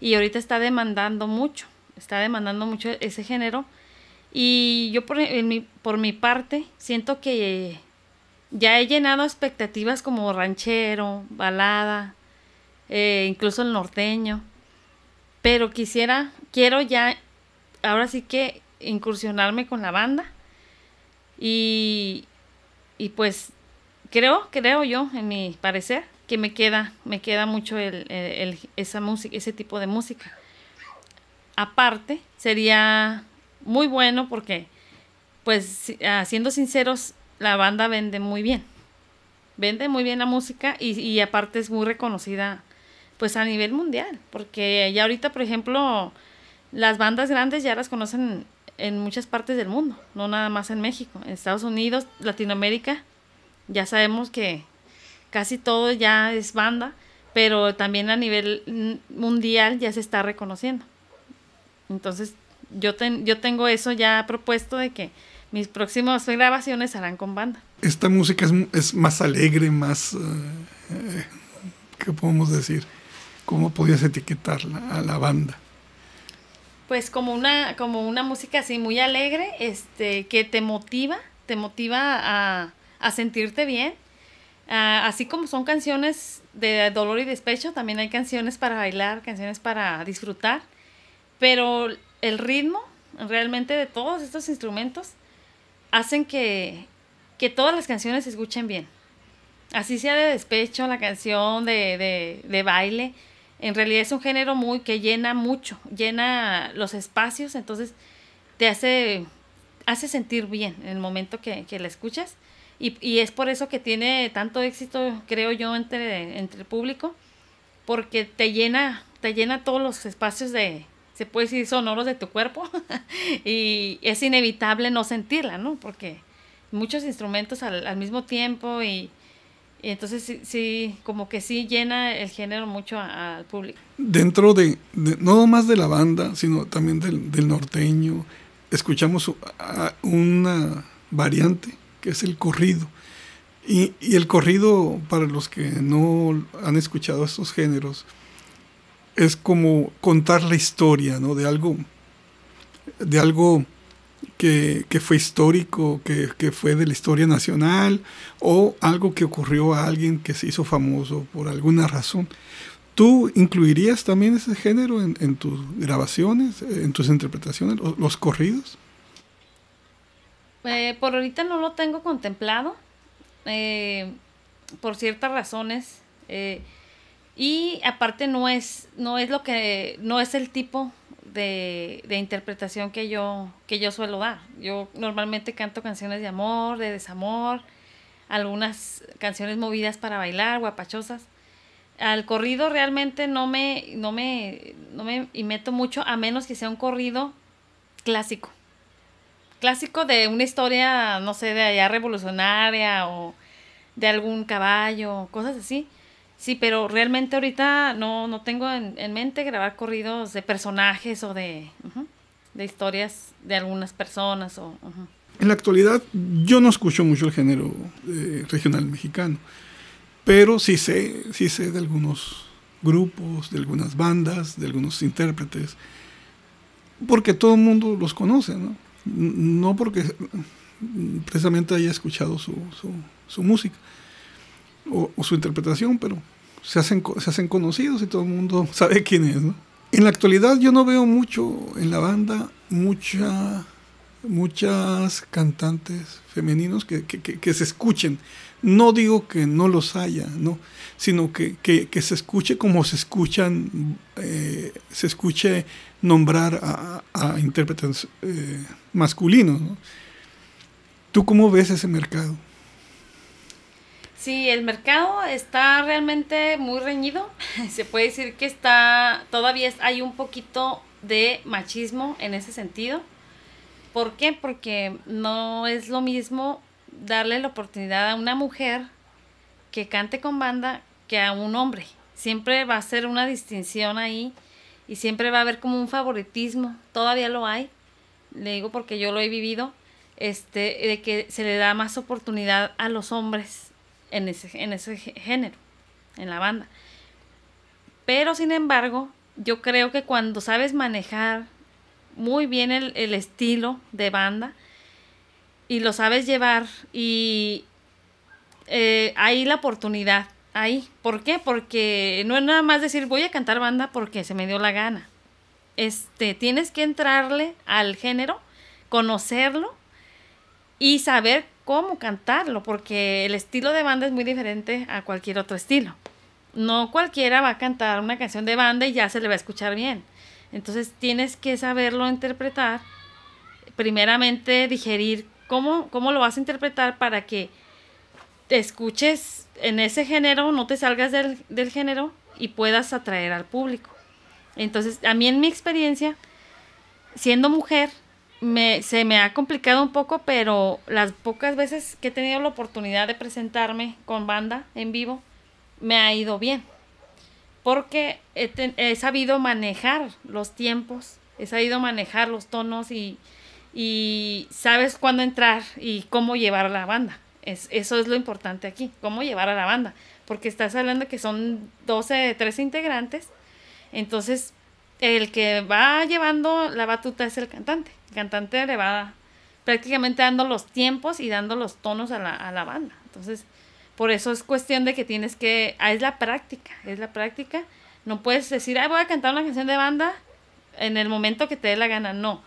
y ahorita está demandando mucho, está demandando mucho ese género. Y yo por, mi, por mi parte siento que ya he llenado expectativas como ranchero, balada, eh, incluso el norteño. Pero quisiera, quiero ya, ahora sí que incursionarme con la banda. Y, y pues creo, creo yo, en mi parecer, que me queda, me queda mucho el, esa música, ese tipo de música. Aparte, sería muy bueno porque, pues, siendo sinceros, la banda vende muy bien. Vende muy bien la música y, y aparte es muy reconocida, pues, a nivel mundial. Porque ya ahorita, por ejemplo, las bandas grandes ya las conocen en muchas partes del mundo, no nada más en México, en Estados Unidos, Latinoamérica, ya sabemos que casi todo ya es banda, pero también a nivel mundial ya se está reconociendo. Entonces, yo, yo tengo eso ya propuesto de que mis próximas grabaciones harán con banda. Esta música es, más alegre, más... Eh, ¿Qué podemos decir? ¿Cómo podías etiquetarla a la banda? pues como una, como una música así muy alegre, este, que te motiva, te motiva a, a sentirte bien. Ah, así como son canciones de dolor y despecho, también hay canciones para bailar, canciones para disfrutar. Pero el ritmo realmente de todos estos instrumentos hacen que, que todas las canciones se escuchen bien. Así sea de despecho, la canción de, de, de baile, en realidad es un género muy que llena mucho, llena los espacios, entonces te hace, hace sentir bien en el momento que, que la escuchas. Y, y, es por eso que tiene tanto éxito, creo yo, entre, entre el público, porque te llena, te llena todos los espacios de, se puede decir, sonoros de tu cuerpo, y es inevitable no sentirla, ¿no? Porque muchos instrumentos al, al mismo tiempo y y entonces sí, sí, como que sí llena el género mucho al público. Dentro de, no más de la banda, sino también del, del norteño, escuchamos una variante que es el corrido. Y, y, el corrido, para los que no han escuchado estos géneros, es como contar la historia, ¿no? De algo, de algo que, fue histórico, que, fue de la historia nacional, o algo que ocurrió a alguien que se hizo famoso por alguna razón. ¿Tú incluirías también ese género en, tus grabaciones, en tus interpretaciones, los, corridos? Eh, por ahorita no lo tengo contemplado, eh, por ciertas razones. Eh, y aparte no es, no es lo que, no es el tipo de, de, interpretación que yo, que yo suelo dar. Yo normalmente canto canciones de amor, de desamor, algunas canciones movidas para bailar, guapachosas. Al corrido realmente no me, no me, no me meto mucho, a menos que sea un corrido clásico. Clásico de una historia, no sé, de allá revolucionaria o de algún caballo, cosas así. Sí, pero realmente ahorita no, no tengo en, mente grabar corridos de personajes o de, de historias de algunas personas. O, En la actualidad yo no escucho mucho el género eh, regional mexicano, pero sí sé, sí sé de algunos grupos, de algunas bandas, de algunos intérpretes, porque todo el mundo los conoce, ¿no? No porque precisamente haya escuchado su, su, música o, su interpretación, pero se hacen, se hacen conocidos y todo el mundo sabe quién es. En la actualidad yo no veo mucho en la banda mucha, muchas cantantes femeninos que, que, que, se escuchen. No digo que no los haya, ¿no? sino que, se escuche como se escuchan, eh, se escuche nombrar a, a intérpretes eh, masculinos. ¿no? ¿Tú cómo ves ese mercado? Sí, el mercado está realmente muy reñido. Se puede decir que está, todavía hay un poquito de machismo en ese sentido. ¿Por qué? Porque no es lo mismo darle la oportunidad a una mujer que cante con banda que a un hombre. Siempre va a ser una distinción ahí y siempre va a haber como un favoritismo. Todavía lo hay. Le digo porque yo lo he vivido este, de que se le da más oportunidad a los hombres en ese, en ese género, en la banda. Pero sin embargo, yo creo que cuando sabes manejar muy bien el, estilo de banda y lo sabes llevar y eh, hay la oportunidad ahí. ¿Por qué? Porque no es nada más decir voy a cantar banda porque se me dio la gana. Este, tienes que entrarle al género, conocerlo y saber cómo cantarlo, porque el estilo de banda es muy diferente a cualquier otro estilo. No cualquiera va a cantar una canción de banda y ya se le va a escuchar bien. Entonces tienes que saberlo interpretar, primeramente digerir cómo, cómo lo vas a interpretar para que te escuches en ese género, no te salgas del, del género y puedas atraer al público. Entonces, a mí en mi experiencia, siendo mujer, me, se me ha complicado un poco, pero las pocas veces que he tenido la oportunidad de presentarme con banda en vivo, me ha ido bien. Porque he, sabido manejar los tiempos, he sabido manejar los tonos y, y sabes cuándo entrar y cómo llevar a la banda. Es, eso es lo importante aquí, cómo llevar a la banda. Porque estás hablando que son 12, 13 integrantes. Entonces, el que va llevando la batuta es el cantante. Cantante le va prácticamente dando los tiempos y dando los tonos a la, a la banda. Entonces, por eso es cuestión de que tienes que, ah, es la práctica, es la práctica. No puedes decir, ah, voy a cantar una canción de banda en el momento que te dé la gana. No.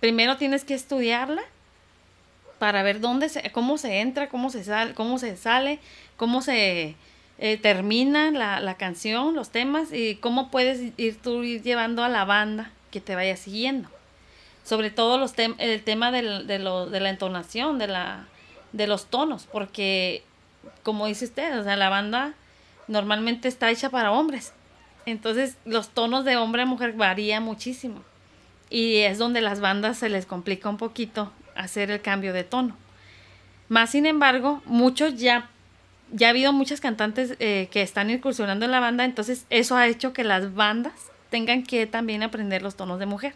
Primero tienes que estudiarla para ver dónde se, cómo se entra, cómo se sale, cómo se sale, cómo se eh, termina la, la, canción, los temas y cómo puedes ir tú ir llevando a la banda que te vaya siguiendo sobre todo los el tema del, de, lo, de la entonación, de, la, de los tonos, porque como dice usted, o sea, la banda normalmente está hecha para hombres. Entonces los tonos de hombre a mujer varían muchísimo. Y es donde las bandas se les complica un poquito hacer el cambio de tono. Más sin embargo, muchos ya, ya ha habido muchas cantantes eh, que están incursionando en la banda, entonces eso ha hecho que las bandas tengan que también aprender los tonos de mujer.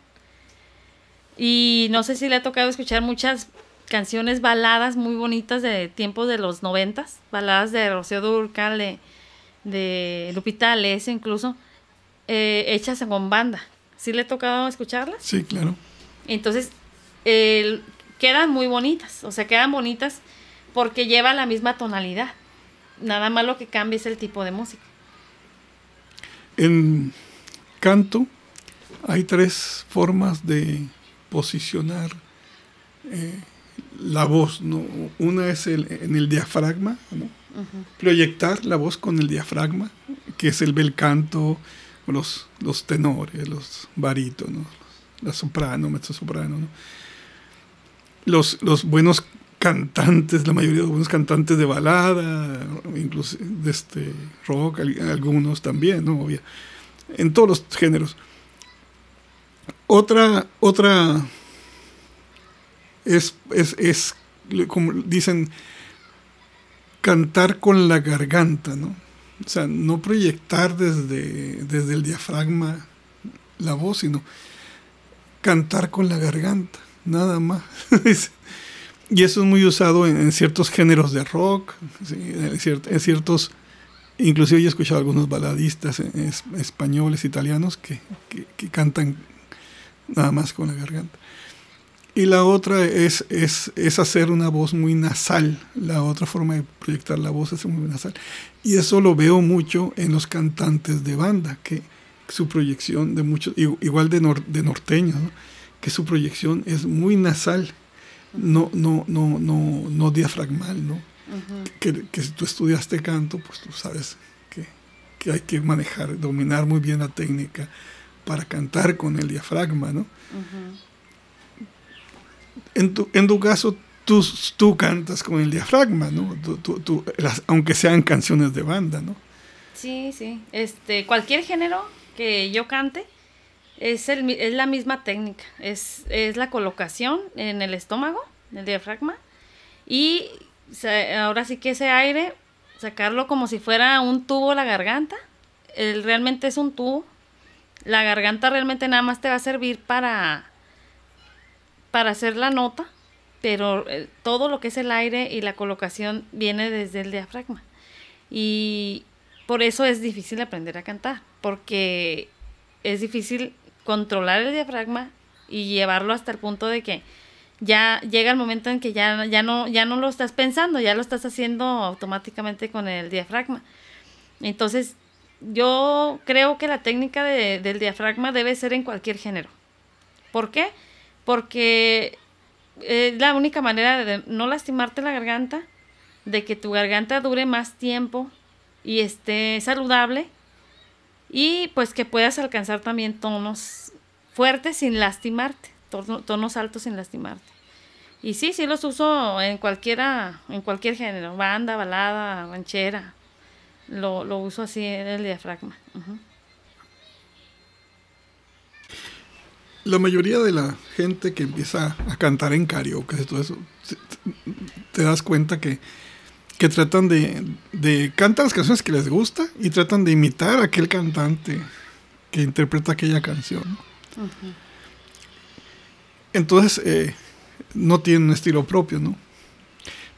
Y no sé si le ha tocado escuchar muchas canciones baladas muy bonitas de tiempos de los noventas, baladas de Rocío Durcal, de, de Lupita Alessio incluso, eh, hechas con banda. ¿Sí le ha tocado escucharlas? Sí, claro. Entonces, quedan muy bonitas, o sea, quedan bonitas porque lleva la misma tonalidad. Nada más lo que cambia es el tipo de música. En canto hay tres formas de posicionar eh, la voz, ¿no? Una es el, en el diafragma, proyectar la voz con el diafragma, que es el bel canto, los, los tenores, los barítonos, la soprano, mezzo soprano, los, los buenos cantantes, la mayoría de los buenos cantantes de balada, incluso de este rock, algunos también, ¿no? en todos los géneros. Otra, otra es, como dicen, cantar con la garganta, ¿no? O sea, no proyectar desde, desde el diafragma la voz, sino cantar con la garganta, nada más. y eso es muy usado en, ciertos géneros de rock, en, ciertos, inclusive he escuchado algunos baladistas españoles, italianos, que, cantan nada más con la garganta. Y la otra es, es, es, hacer una voz muy nasal. La otra forma de proyectar la voz es muy nasal. Y eso lo veo mucho en los cantantes de banda, que su proyección de muchos, igual de, de norteños, que su proyección es muy nasal, no, no, no, no, no diafragmal, ¿no? que, que, si tú estudiaste canto, pues tú sabes que, que, hay que manejar, dominar muy bien la técnica para cantar con el diafragma, ¿no? en, tu, en tu caso, tú, tú cantas con el diafragma, ¿no? Tú, aunque sean canciones de banda, ¿no? Sí, sí. Este, cualquier género que yo cante es, el, es la misma técnica. Es, es la colocación en el estómago, en el diafragma. Y ahora sí que ese aire, sacarlo como si fuera un tubo la garganta. El, realmente es un tubo. La garganta realmente nada más te va a servir para para hacer la nota, pero eh, todo lo que es el aire y la colocación viene desde el diafragma. Y por eso es difícil aprender a cantar, porque es difícil controlar el diafragma y llevarlo hasta el punto de que ya llega el momento en que ya, ya, no, ya no lo estás pensando, ya lo estás haciendo automáticamente con el diafragma. Entonces, yo creo que la técnica del diafragma debe ser en cualquier género. ¿Por qué? porque es la única manera de no lastimarte la garganta, de que tu garganta dure más tiempo y esté saludable y pues que puedas alcanzar también tonos fuertes sin lastimarte, tonos altos sin lastimarte. Y sí, sí los uso en cualquiera, en cualquier género, banda, balada, ranchera. Lo, lo uso así en el diafragma. la mayoría de la gente que empieza a cantar en karaoke todo eso, te, das cuenta que, que tratan de, de cantar las canciones que les gusta y tratan de imitar a aquel cantante que interpreta aquella canción. Entonces, eh, no tienen un estilo propio, ¿no?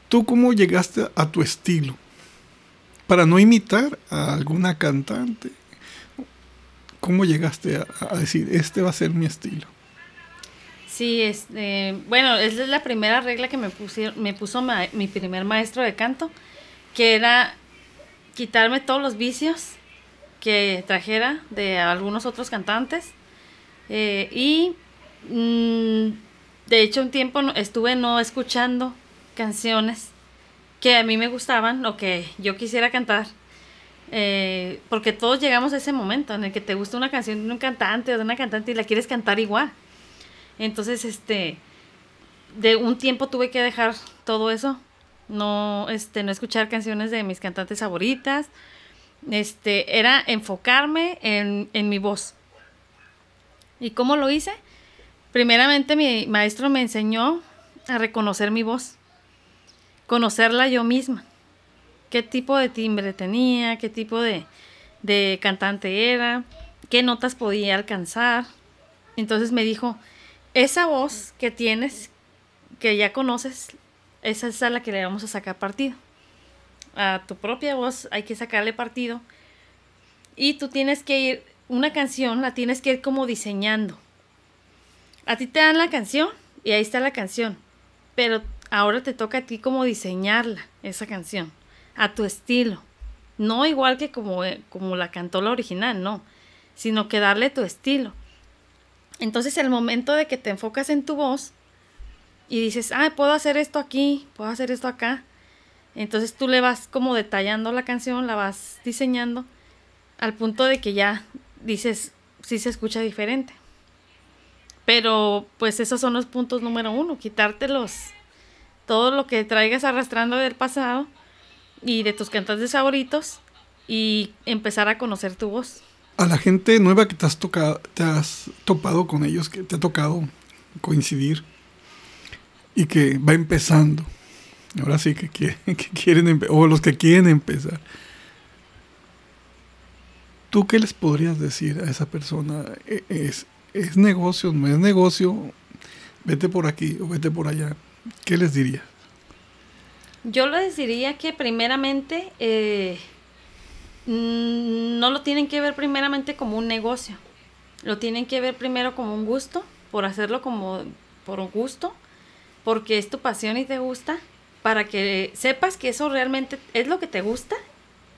¿Tú cómo llegaste a tu estilo? Para no imitar a alguna cantante ¿Cómo llegaste a, decir, este va a ser mi estilo? Sí, este, bueno, esa es la primera regla que me, pusieron, me puso mi primer maestro de canto, que era quitarme todos los vicios que trajera de algunos otros cantantes. Eh, y mm, de hecho un tiempo estuve no escuchando canciones que a mí me gustaban o que yo quisiera cantar eh, porque todos llegamos a ese momento en el que te gusta una canción de un cantante o de una cantante y la quieres cantar igual. Entonces, este, de un tiempo tuve que dejar todo eso, no, este, no escuchar canciones de mis cantantes favoritas, este, era enfocarme en, en mi voz. ¿Y cómo lo hice? Primeramente mi maestro me enseñó a reconocer mi voz, conocerla yo misma qué tipo de timbre tenía, qué tipo de, cantante era, qué notas podía alcanzar. Entonces me dijo, esa voz que tienes, que ya conoces, esa es a la que le vamos a sacar partido. A tu propia voz hay que sacarle partido. Y tú tienes que ir, una canción la tienes que ir como diseñando. A ti te dan la canción y ahí está la canción. Pero ahora te toca a ti como diseñarla, esa canción a tu estilo. No igual que como, eh, como la cantó la original, no, sino que darle tu estilo. Entonces el momento de que te enfocas en tu voz y dices, ah, puedo hacer esto aquí, puedo hacer esto acá. Entonces tú le vas como detallando la canción, la vas diseñando al punto de que ya dices, sí se escucha diferente. Pero pues esos son los puntos número uno, quitártelos, todo lo que traigas arrastrando del pasado y de tus cantantes favoritos y empezar a conocer tu voz. A la gente nueva que te has tocado, te has topado con ellos, que te ha tocado coincidir y que va empezando. Ahora sí que, quieren, o los que quieren empezar. ¿Tú qué les podrías decir a esa persona? ¿E, ¿Es, es negocio, no es negocio? Vete por aquí o vete por allá. ¿Qué les dirías? Yo les diría que primeramente eh, no lo tienen que ver primeramente como un negocio. Lo tienen que ver primero como un gusto, por hacerlo como por un gusto, porque es tu pasión y te gusta, para que sepas que eso realmente es lo que te gusta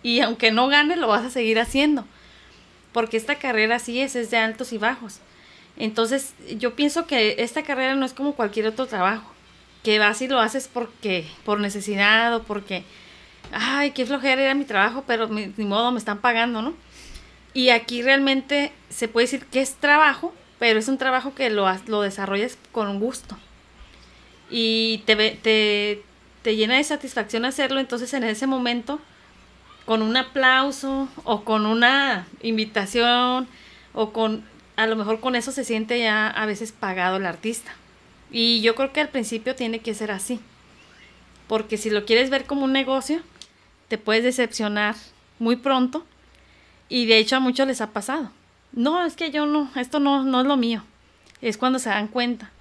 y aunque no ganes lo vas a seguir haciendo. Porque esta carrera sí es, es de altos y bajos. Entonces yo pienso que esta carrera no es como cualquier otro trabajo que vas y lo haces porque, por necesidad o porque, ay, qué flojera era mi trabajo, pero ni, modo me están pagando, ¿no? Y aquí realmente se puede decir que es trabajo, pero es un trabajo que lo, lo desarrollas con gusto. Y te, te, te llena de satisfacción hacerlo, entonces en ese momento, con un aplauso o con una invitación o con, a lo mejor con eso se siente ya a veces pagado el artista. Y yo creo que al principio tiene que ser así. Porque si lo quieres ver como un negocio, te puedes decepcionar muy pronto. Y de hecho a muchos les ha pasado. No, es que yo no, esto no, no es lo mío. Es cuando se dan cuenta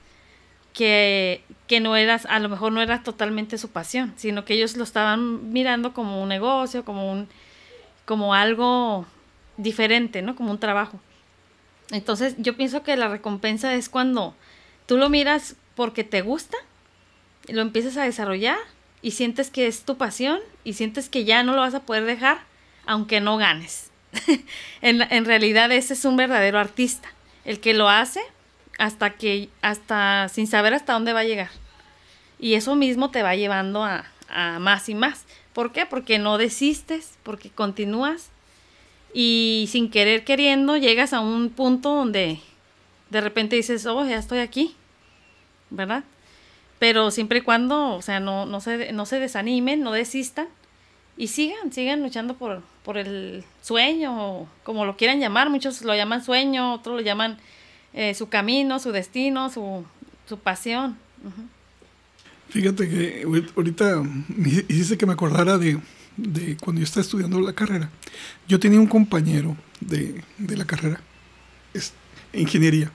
que, que no eras, a lo mejor no era totalmente su pasión, sino que ellos lo estaban mirando como un negocio, como un, como algo diferente, ¿no? Como un trabajo. Entonces yo pienso que la recompensa es cuando tú lo miras porque te gusta, lo empiezas a desarrollar y sientes que es tu pasión y sientes que ya no lo vas a poder dejar aunque no ganes. en, en, realidad ese es un verdadero artista, el que lo hace hasta que, hasta sin saber hasta dónde va a llegar. Y eso mismo te va llevando a, a más y más. ¿Por qué? Porque no desistes, porque continúas y sin querer queriendo llegas a un punto donde de repente dices, oh, ya estoy aquí. ¿Verdad? Pero siempre y cuando, o sea, no, no, se, no se desanimen, no desistan y sigan, sigan luchando por, por el sueño, como lo quieran llamar. Muchos lo llaman sueño, otros lo llaman eh, su camino, su destino, su, su pasión. Fíjate que ahorita hiciste que me acordara de, de, cuando yo estaba estudiando la carrera. Yo tenía un compañero de, de la carrera, es ingeniería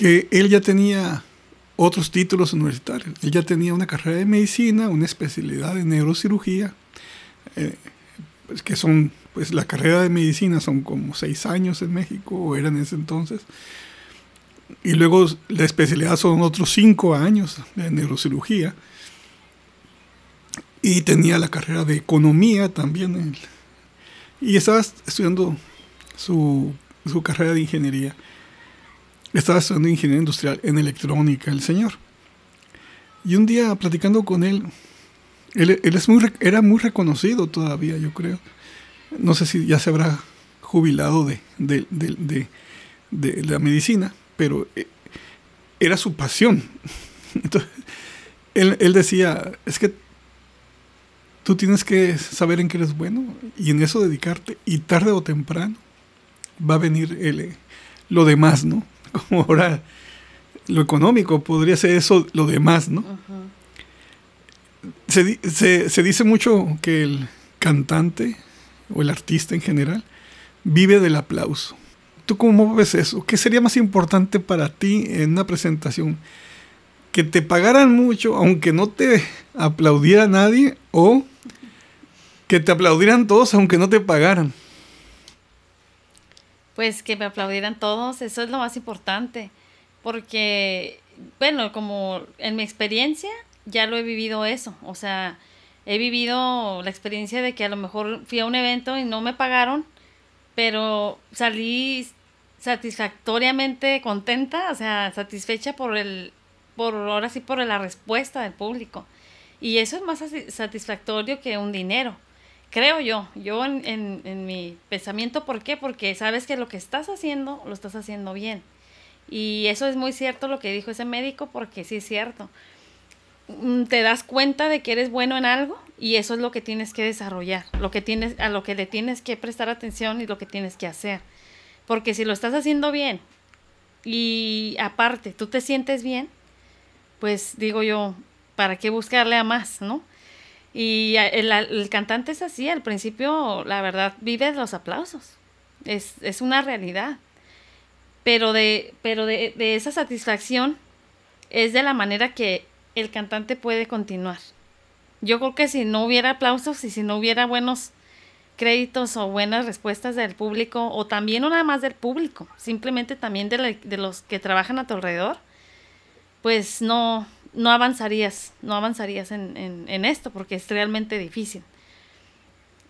que él ya tenía otros títulos universitarios. Él ya tenía una carrera de medicina, una especialidad de neurocirugía, eh, pues que son, pues la carrera de medicina son como seis años en México, o eran en ese entonces. Y luego la especialidad son otros cinco años de neurocirugía. Y tenía la carrera de economía también. Y estaba estudiando su, su carrera de ingeniería estaba estudiando ingeniería industrial en electrónica, el señor. Y un día platicando con él, él, es muy, era muy reconocido todavía, yo creo. No sé si ya se habrá jubilado de, de, la medicina, pero eh, era su pasión. Entonces, él, él decía, es que tú tienes que saber en qué eres bueno y en eso dedicarte y tarde o temprano va a venir el, lo demás, ¿no? como ahora lo económico, podría ser eso lo demás, ¿no? se, dice mucho que el cantante o el artista en general vive del aplauso. ¿Tú cómo ves eso? ¿Qué sería más importante para ti en una presentación? ¿Que te pagaran mucho aunque no te aplaudiera nadie o que te aplaudieran todos aunque no te pagaran? Pues que me aplaudieran todos, eso es lo más importante, porque, bueno, como en mi experiencia ya lo he vivido eso, o sea, he vivido la experiencia de que a lo mejor fui a un evento y no me pagaron, pero salí satisfactoriamente contenta, o sea, satisfecha por el, por ahora sí por la respuesta del público. Y eso es más satisfactorio que un dinero creo yo, yo en, en, mi pensamiento, ¿por qué? Porque sabes que lo que estás haciendo, lo estás haciendo bien. Y eso es muy cierto lo que dijo ese médico, porque sí es cierto. Mm, te das cuenta de que eres bueno en algo y eso es lo que tienes que desarrollar, lo que tienes, a lo que le tienes que prestar atención y lo que tienes que hacer. Porque si lo estás haciendo bien y aparte tú te sientes bien, pues digo yo, ¿para qué buscarle a más, no? Y el, el, cantante es así, al principio, la verdad, vive los aplausos. Es, es una realidad. Pero, de, pero de, de, esa satisfacción es de la manera que el cantante puede continuar. Yo creo que si no hubiera aplausos y si no hubiera buenos créditos o buenas respuestas del público, o también no nada más del público, simplemente también de, de los que trabajan a tu alrededor, pues no, no avanzarías, no avanzarías en, en, esto porque es realmente difícil.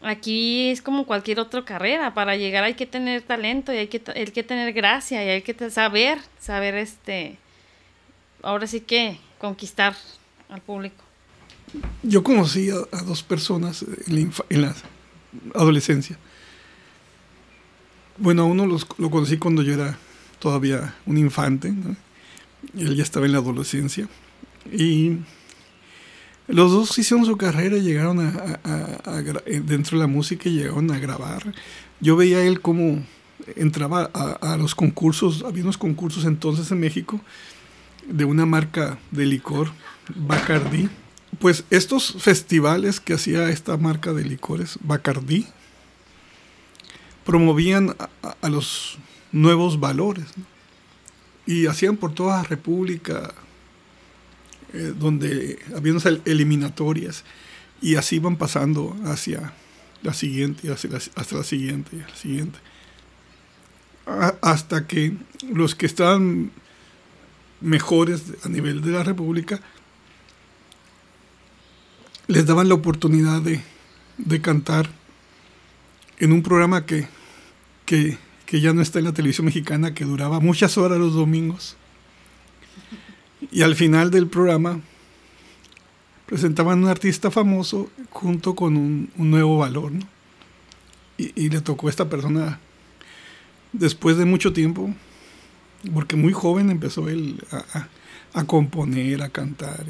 Aquí es como cualquier otra carrera, para llegar hay que tener talento y hay que, hay que tener gracia y hay que saber, saber este, ahora sí que conquistar al público. Yo conocí a, dos personas en la, adolescencia. Bueno, a uno lo conocí cuando yo era todavía un infante, él ya estaba en la adolescencia y los dos hicieron su carrera llegaron a, eh, dentro de la música y llegaron a grabar. Yo veía él como entraba a, los concursos, había unos concursos entonces en México de una marca de licor, Bacardi. Pues estos festivales que hacía esta marca de licores, Bacardi, promovían a, los nuevos valores y hacían por toda la República eh, donde había unas eliminatorias y así iban pasando hacia la siguiente, hacia hasta la siguiente, la siguiente. hasta que los que estaban mejores a nivel de la República les daban la oportunidad de, de cantar en un programa que, que, que ya no está en la televisión mexicana, que duraba muchas horas los domingos y al final del programa presentaban un artista famoso junto con un, nuevo valor. Y, le tocó a esta persona, después de mucho tiempo, porque muy joven empezó él a, componer, a cantar.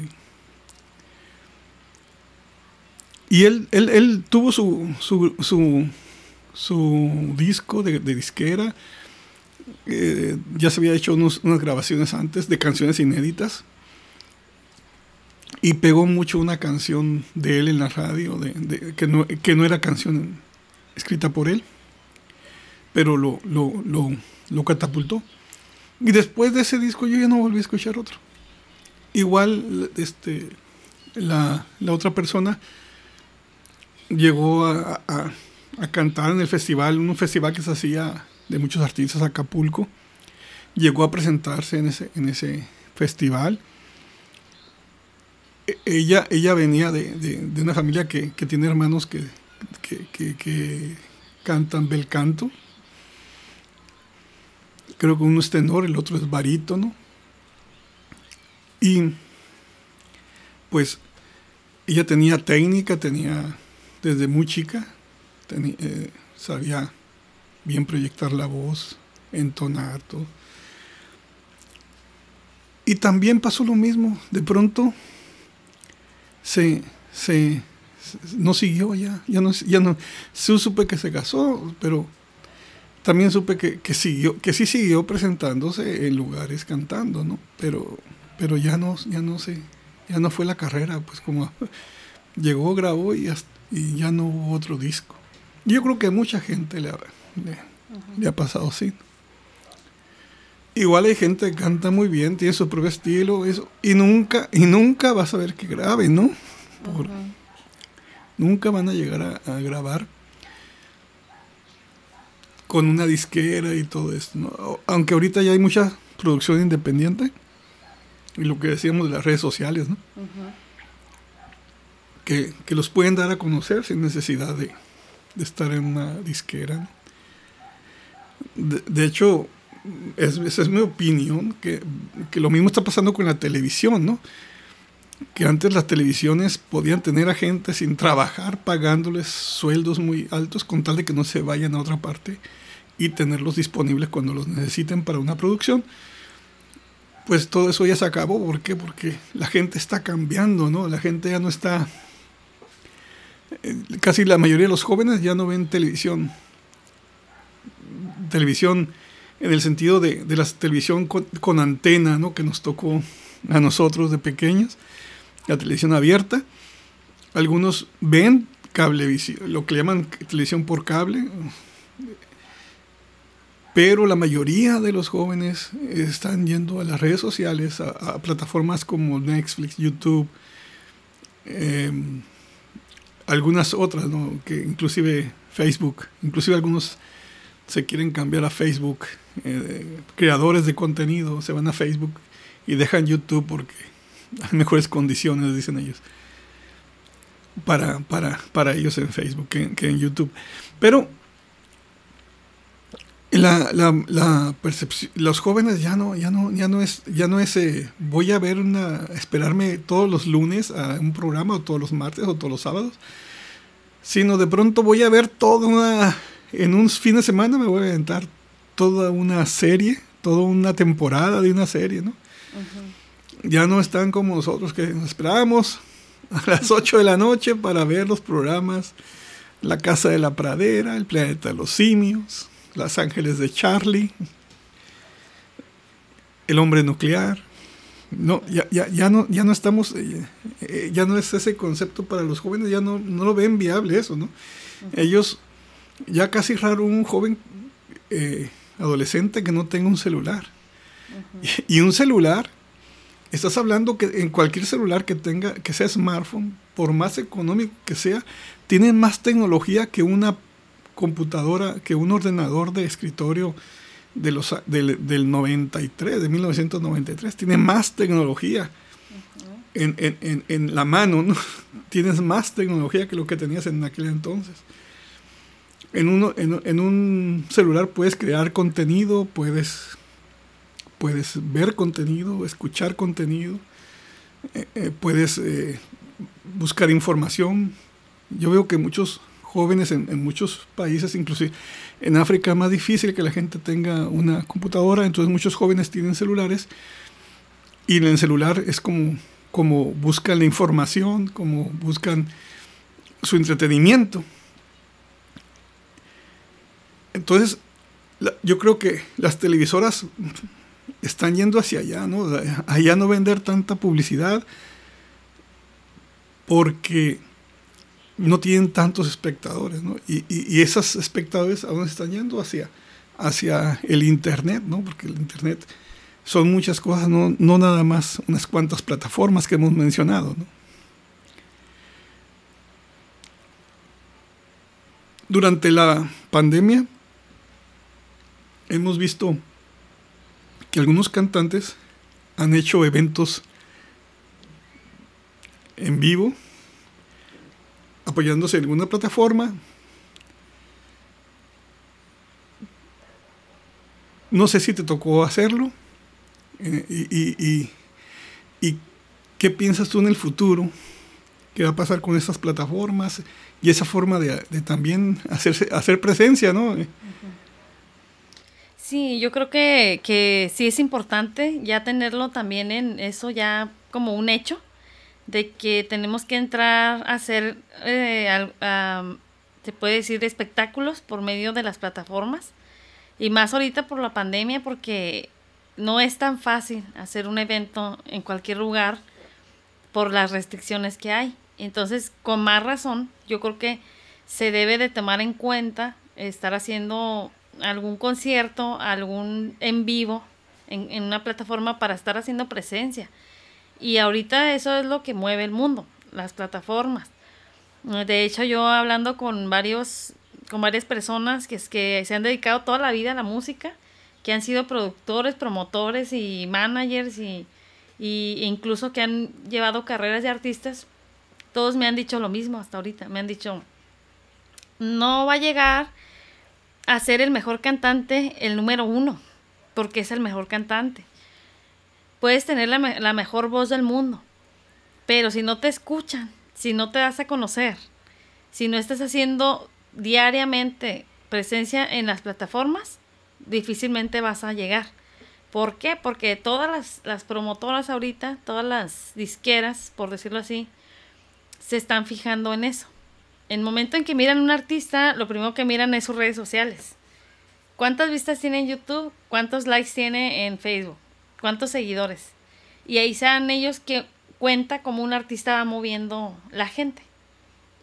Y él, él, tuvo su, su, su, disco de, de disquera ya se había hecho unas grabaciones antes de canciones inéditas. Y pegó mucho una canción de él en la radio, de, que, no, que, no, era canción escrita por él, pero lo, lo, lo, lo, catapultó. Y después de ese disco yo ya no volví a escuchar otro. Igual este, la, la otra persona llegó a, a, a, cantar en el festival, un festival que se hacía de muchos artistas Acapulco. Llegó a presentarse en ese, en ese festival. E, ella, ella venía de, una familia que, tiene hermanos que, que, cantan bel canto. Creo que uno es tenor, el otro es barítono. Y pues ella tenía técnica, tenía desde muy chica, eh, sabía bien proyectar la voz, entonar todo. Y también pasó lo mismo, de pronto se, se, no siguió ya, ya no, ya no, sí supe que se casó, pero también supe que, que, siguió, que sí siguió presentándose en lugares cantando, ¿no? Pero, pero ya no, ya no sé, ya no fue la carrera, pues como llegó, grabó y, y ya no hubo otro disco. Yo creo que mucha gente le, le, ha pasado así. Igual hay gente que canta muy bien, tiene su propio estilo, eso, y nunca, y nunca vas a ver que grabe, ¿no? Nunca van a llegar a, grabar con una disquera y todo esto. Aunque ahorita ya hay mucha producción independiente, y lo que decíamos de las redes sociales, ¿no? que, los pueden dar a conocer sin necesidad de, de estar en una disquera. De, hecho, esa es mi opinión, que, lo mismo está pasando con la televisión, ¿no? Que antes las televisiones podían tener a gente sin trabajar, pagándoles sueldos muy altos con tal de que no se vayan a otra parte y tenerlos disponibles cuando los necesiten para una producción. Pues todo eso ya se acabó. ¿Por qué? Porque la gente está cambiando, ¿no? La gente ya no está... Eh, casi la mayoría de los jóvenes ya no ven televisión televisión en el sentido de, de la televisión con, antena, ¿no? Que nos tocó a nosotros de pequeños, la televisión abierta. algunos ven cablevisión, lo que llaman televisión por cable, pero la mayoría de los jóvenes están yendo a las redes sociales, a, plataformas como Netflix, YouTube, em, algunas otras, ¿no? que inclusive Facebook, inclusive algunos se quieren cambiar a Facebook, eh, creadores de contenido se van a Facebook y dejan YouTube porque hay mejores condiciones, dicen ellos, para, para, para ellos en Facebook que, en YouTube. Pero la, la, percepción, los jóvenes ya no, ya no, ya no es, ya no es eh, voy a ver una, esperarme todos los lunes a un programa, o todos los martes, o todos los sábados, sino de pronto voy a ver toda una, en un fin de semana me voy a aventar toda una serie, toda una temporada de una serie, ¿no? Ya no están como nosotros que nos esperábamos a las 8 de la noche para ver los programas La Casa de la Pradera, El Planeta de los Simios, las Ángeles de Charlie, El Hombre Nuclear. No, ya, ya, ya no, ya no estamos, eh, eh, ya no es ese concepto para los jóvenes, ya no, no lo ven viable eso, ¿no? Ellos, ya casi raro un joven eh, adolescente que no tenga un celular. y, un celular, estás hablando que en cualquier celular que tenga, que sea smartphone, por más económico que sea, tiene más tecnología que una computadora, que un ordenador de escritorio de los, del, del 93, de 1993. Tiene más tecnología en, en, en, la mano, ¿no? Tienes más tecnología que lo que tenías en aquel entonces. En, uno, en, un celular puedes crear contenido, puedes, puedes ver contenido, escuchar contenido, eh, eh, puedes eh, buscar información. Yo veo que muchos jóvenes en, muchos países, inclusive en África es más difícil que la gente tenga una computadora, entonces muchos jóvenes tienen celulares y en el celular es como, como buscan la información, como buscan su entretenimiento. Entonces, yo creo que las televisoras están yendo hacia allá, ¿no? Allá no vender tanta publicidad porque no tienen tantos espectadores, ¿no? Y, y, esos espectadores a dónde están yendo hacia, hacia el Internet, ¿no? Porque el Internet son muchas cosas, no, no nada más unas cuantas plataformas que hemos mencionado, ¿no? Durante la pandemia hemos visto que algunos cantantes han hecho eventos en vivo apoyándose en alguna plataforma. No sé si te tocó hacerlo. Eh, y, qué piensas tú en el futuro? ¿Qué va a pasar con esas plataformas? Y esa forma de, también hacerse, hacer presencia, ¿no? Sí, yo creo que, que sí es importante ya tenerlo también en eso ya como un hecho de que tenemos que entrar a hacer, eh, se puede decir, espectáculos por medio de las plataformas. Y más ahorita por la pandemia, porque no es tan fácil hacer un evento en cualquier lugar por las restricciones que hay. Entonces, con más razón, yo creo que se debe de tomar en cuenta estar haciendo algún concierto, algún en vivo en una plataforma para estar haciendo presencia y ahorita eso es lo que mueve el mundo, las plataformas. De hecho, yo hablando con varios, con varias personas que, es que se han dedicado toda la vida a la música, que han sido productores, promotores y managers y, y incluso que han llevado carreras de artistas, todos me han dicho lo mismo hasta ahorita. Me han dicho, no va a llegar a ser el mejor cantante el número uno, porque es el mejor cantante puedes tener la, la mejor voz del mundo, pero si no te escuchan, si no te das a conocer, si no estás haciendo diariamente presencia en las plataformas, difícilmente vas a llegar. ¿Por qué? Porque todas las, las, promotoras ahorita, todas las disqueras, por decirlo así, se están fijando en eso. El momento en que miran a un artista, lo primero que miran es sus redes sociales. ¿Cuántas vistas tiene en YouTube? ¿Cuántos likes tiene en Facebook? cuántos seguidores. Y ahí sean ellos que cuenta cómo un artista va moviendo la gente.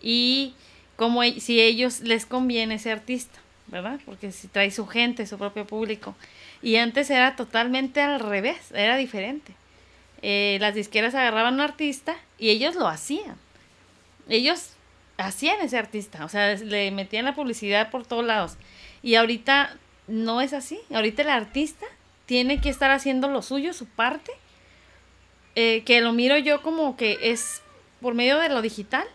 y como e, si ellos les conviene ese artista, ¿verdad? Porque si trae su gente, su propio público. Y antes era totalmente al revés, era diferente. Eh, las disqueras agarraban a un artista y ellos lo hacían. Ellos hacían ese artista, o sea, le metían la publicidad por todos lados. Y ahorita no es así. Ahorita el artista tiene que estar haciendo lo suyo, su parte, eh, que lo miro yo como que es por medio de lo digital,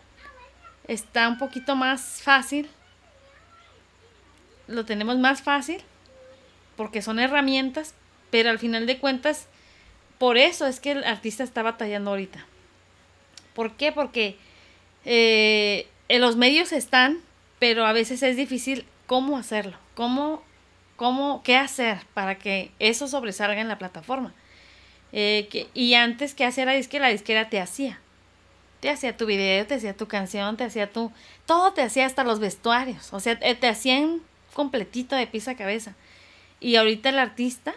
está un poquito más fácil, lo tenemos más fácil, porque son herramientas, pero al final de cuentas, por eso es que el artista está batallando ahorita. ¿Por qué? Porque eh, en los medios están, pero a veces es difícil cómo hacerlo, cómo, cómo, qué hacer para que eso sobresalga en la plataforma. Eh, y antes, ¿qué hacía la disquera? La disquera te hacía. Te hacía tu video, te hacía tu canción, te hacía tu... Todo te hacía hasta los vestuarios. O sea, te hacían completito de pieza a cabeza. Y ahorita el artista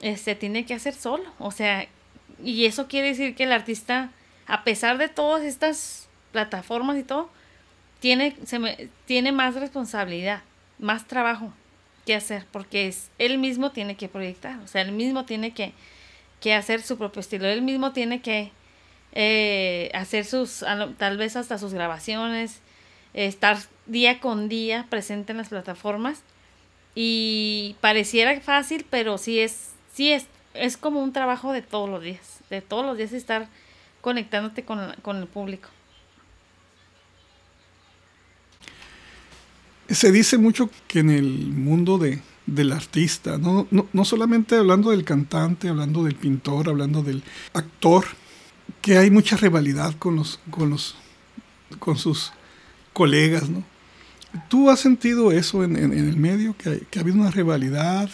este, tiene que hacer solo. O sea, y eso quiere decir que el artista, a pesar de todas estas plataformas y todo, tiene, se me, tiene más responsabilidad, más trabajo que hacer, porque es, él mismo tiene que proyectar, o sea, él mismo tiene que, que hacer su propio estilo, él mismo tiene que eh, hacer sus, tal vez hasta sus grabaciones, estar día con día presente en las plataformas y pareciera fácil, pero sí es, sí es, es como un trabajo de todos los días, de todos los días estar conectándote con, con el público. Se dice mucho que en el mundo de, del artista, ¿no? No, solamente hablando del cantante, hablando del pintor, hablando del actor, que hay mucha rivalidad con los, con los, con sus colegas, ¿no? ¿Tú has sentido eso en, el medio, que, ha habido una rivalidad?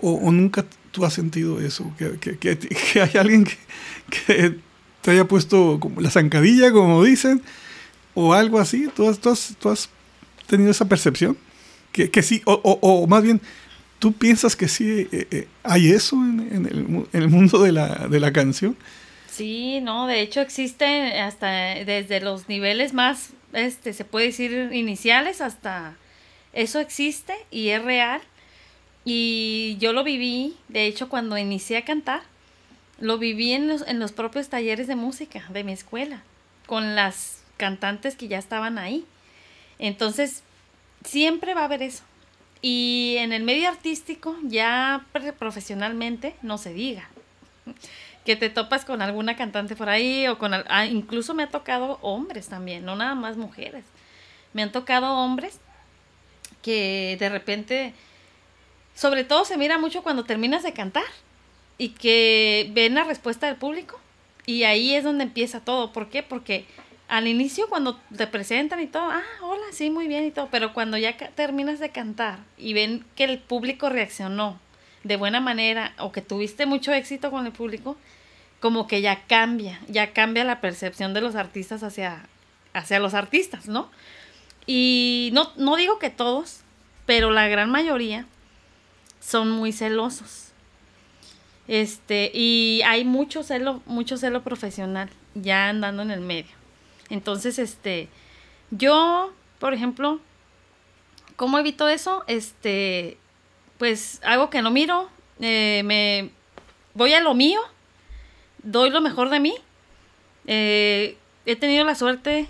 O, nunca tú has sentido eso? Que, que, hay alguien que, te haya puesto como la zancadilla, como dicen, o algo así. ¿Tú has, tú has tenido esa percepción? Que, que sí, o, o, más bien, ¿tú piensas que sí eh, eh, hay eso en, el, en, el, mundo de la, de la canción? Sí, no, de hecho existe hasta desde los niveles más, este, se puede decir iniciales hasta eso existe y es real. Y yo lo viví, de hecho, cuando inicié a cantar, lo viví en los, en los propios talleres de música de mi escuela, con las cantantes que ya estaban ahí. Entonces, siempre va a haber eso. Y en el medio artístico, ya profesionalmente, no se diga. Que te topas con alguna cantante por ahí o con... Ah, incluso me ha tocado hombres también, no nada más mujeres. Me han tocado hombres que de repente, sobre todo se mira mucho cuando terminas de cantar y que ven la respuesta del público y ahí es donde empieza todo. ¿Por qué? Porque al inicio cuando te presentan y todo, ah, hola, sí, muy bien y todo, pero cuando ya terminas de cantar y ven que el público reaccionó de buena manera o que tuviste mucho éxito con el público, como que ya cambia, ya cambia la percepción de los artistas hacia, hacia los artistas, ¿no? Y no, no digo que todos, pero la gran mayoría son muy celosos. Este, y hay mucho celo, mucho celo profesional ya andando en el medio. Entonces, este, yo, por ejemplo, ¿cómo evito eso? Este, pues algo que no miro, eh, me voy a lo mío, doy lo mejor de mí. Eh, he tenido la suerte,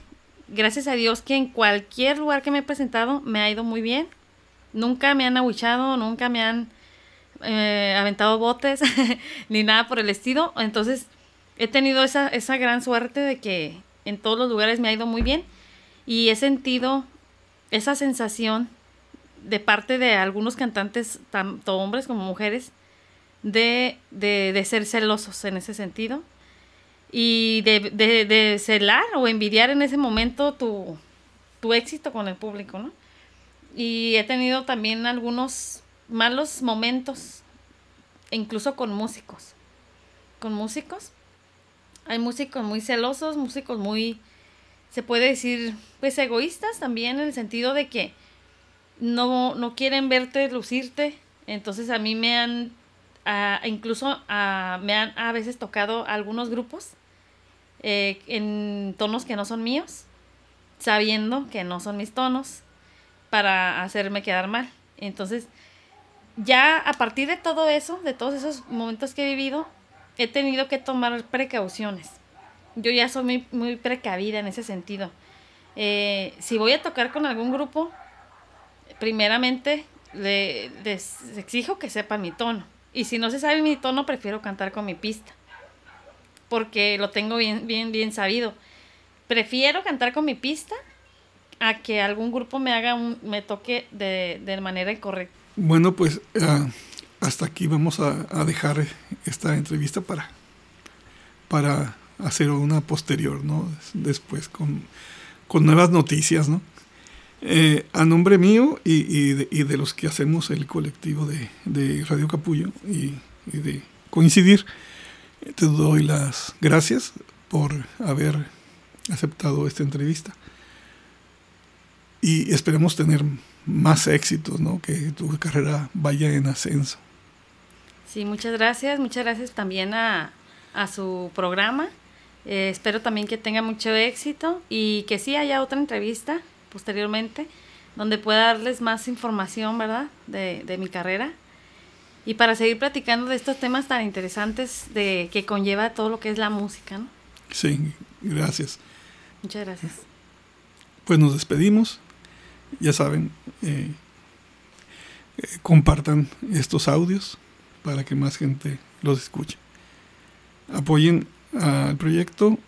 gracias a Dios, que en cualquier lugar que me he presentado me ha ido muy bien. Nunca me han aguichado, nunca me han eh, aventado botes, ni nada por el estilo. Entonces, he tenido esa, esa gran suerte de que en todos los lugares me ha ido muy bien y he sentido esa sensación de parte de algunos cantantes, tanto hombres como mujeres, de, ser celosos en ese sentido y de, celar o envidiar en ese momento tu, tu éxito con el público, ¿no? Y he tenido también algunos malos momentos, incluso con músicos. Con músicos hay músicos muy celosos, músicos muy, se puede decir, pues egoístas también en el sentido de que no, no quieren verte lucirte. Entonces a mí me han, incluso me han a veces tocado algunos grupos eh, en tonos que no son míos. sabiendo que no son mis tonos para hacerme quedar mal. Entonces, ya a partir de todo eso, de todos esos momentos que he vivido, he tenido que tomar precauciones. Yo ya soy muy, muy precavida en ese sentido. Eh, si voy a tocar con algún grupo, primeramente le, les exijo que sepan mi tono. Y si no se sabe mi tono, prefiero cantar con mi pista. Porque lo tengo bien, bien, bien sabido. Prefiero cantar con mi pista a que algún grupo me haga un, me toque de, de manera incorrecta. Bueno, pues uh, hasta aquí vamos a, dejar esta entrevista para, para hacer una posterior, ¿no? Después con, con nuevas noticias, ¿no? Eh, a nombre mío y, y, de, los que hacemos el colectivo de, de Radio Capullo y, y, de coincidir, te doy las gracias por haber aceptado esta entrevista. Y esperemos tener más éxitos, ¿no? que tu carrera vaya en ascenso. Sí, muchas gracias. Muchas gracias también a, a su programa. Eh, espero también que tenga mucho éxito y que sí haya otra entrevista posteriormente, donde pueda darles más información, ¿verdad?, de, de mi carrera. Y para seguir platicando de estos temas tan interesantes de que conlleva todo lo que es la música, ¿no? Sí, gracias. Muchas gracias. Pues nos despedimos. Ya saben, eh, eh, compartan estos audios para que más gente los escuche. Apoyen al proyecto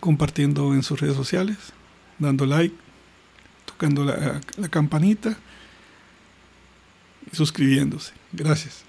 compartiendo en sus redes sociales, dando like, tocando la, la campanita y suscribiéndose. Gracias.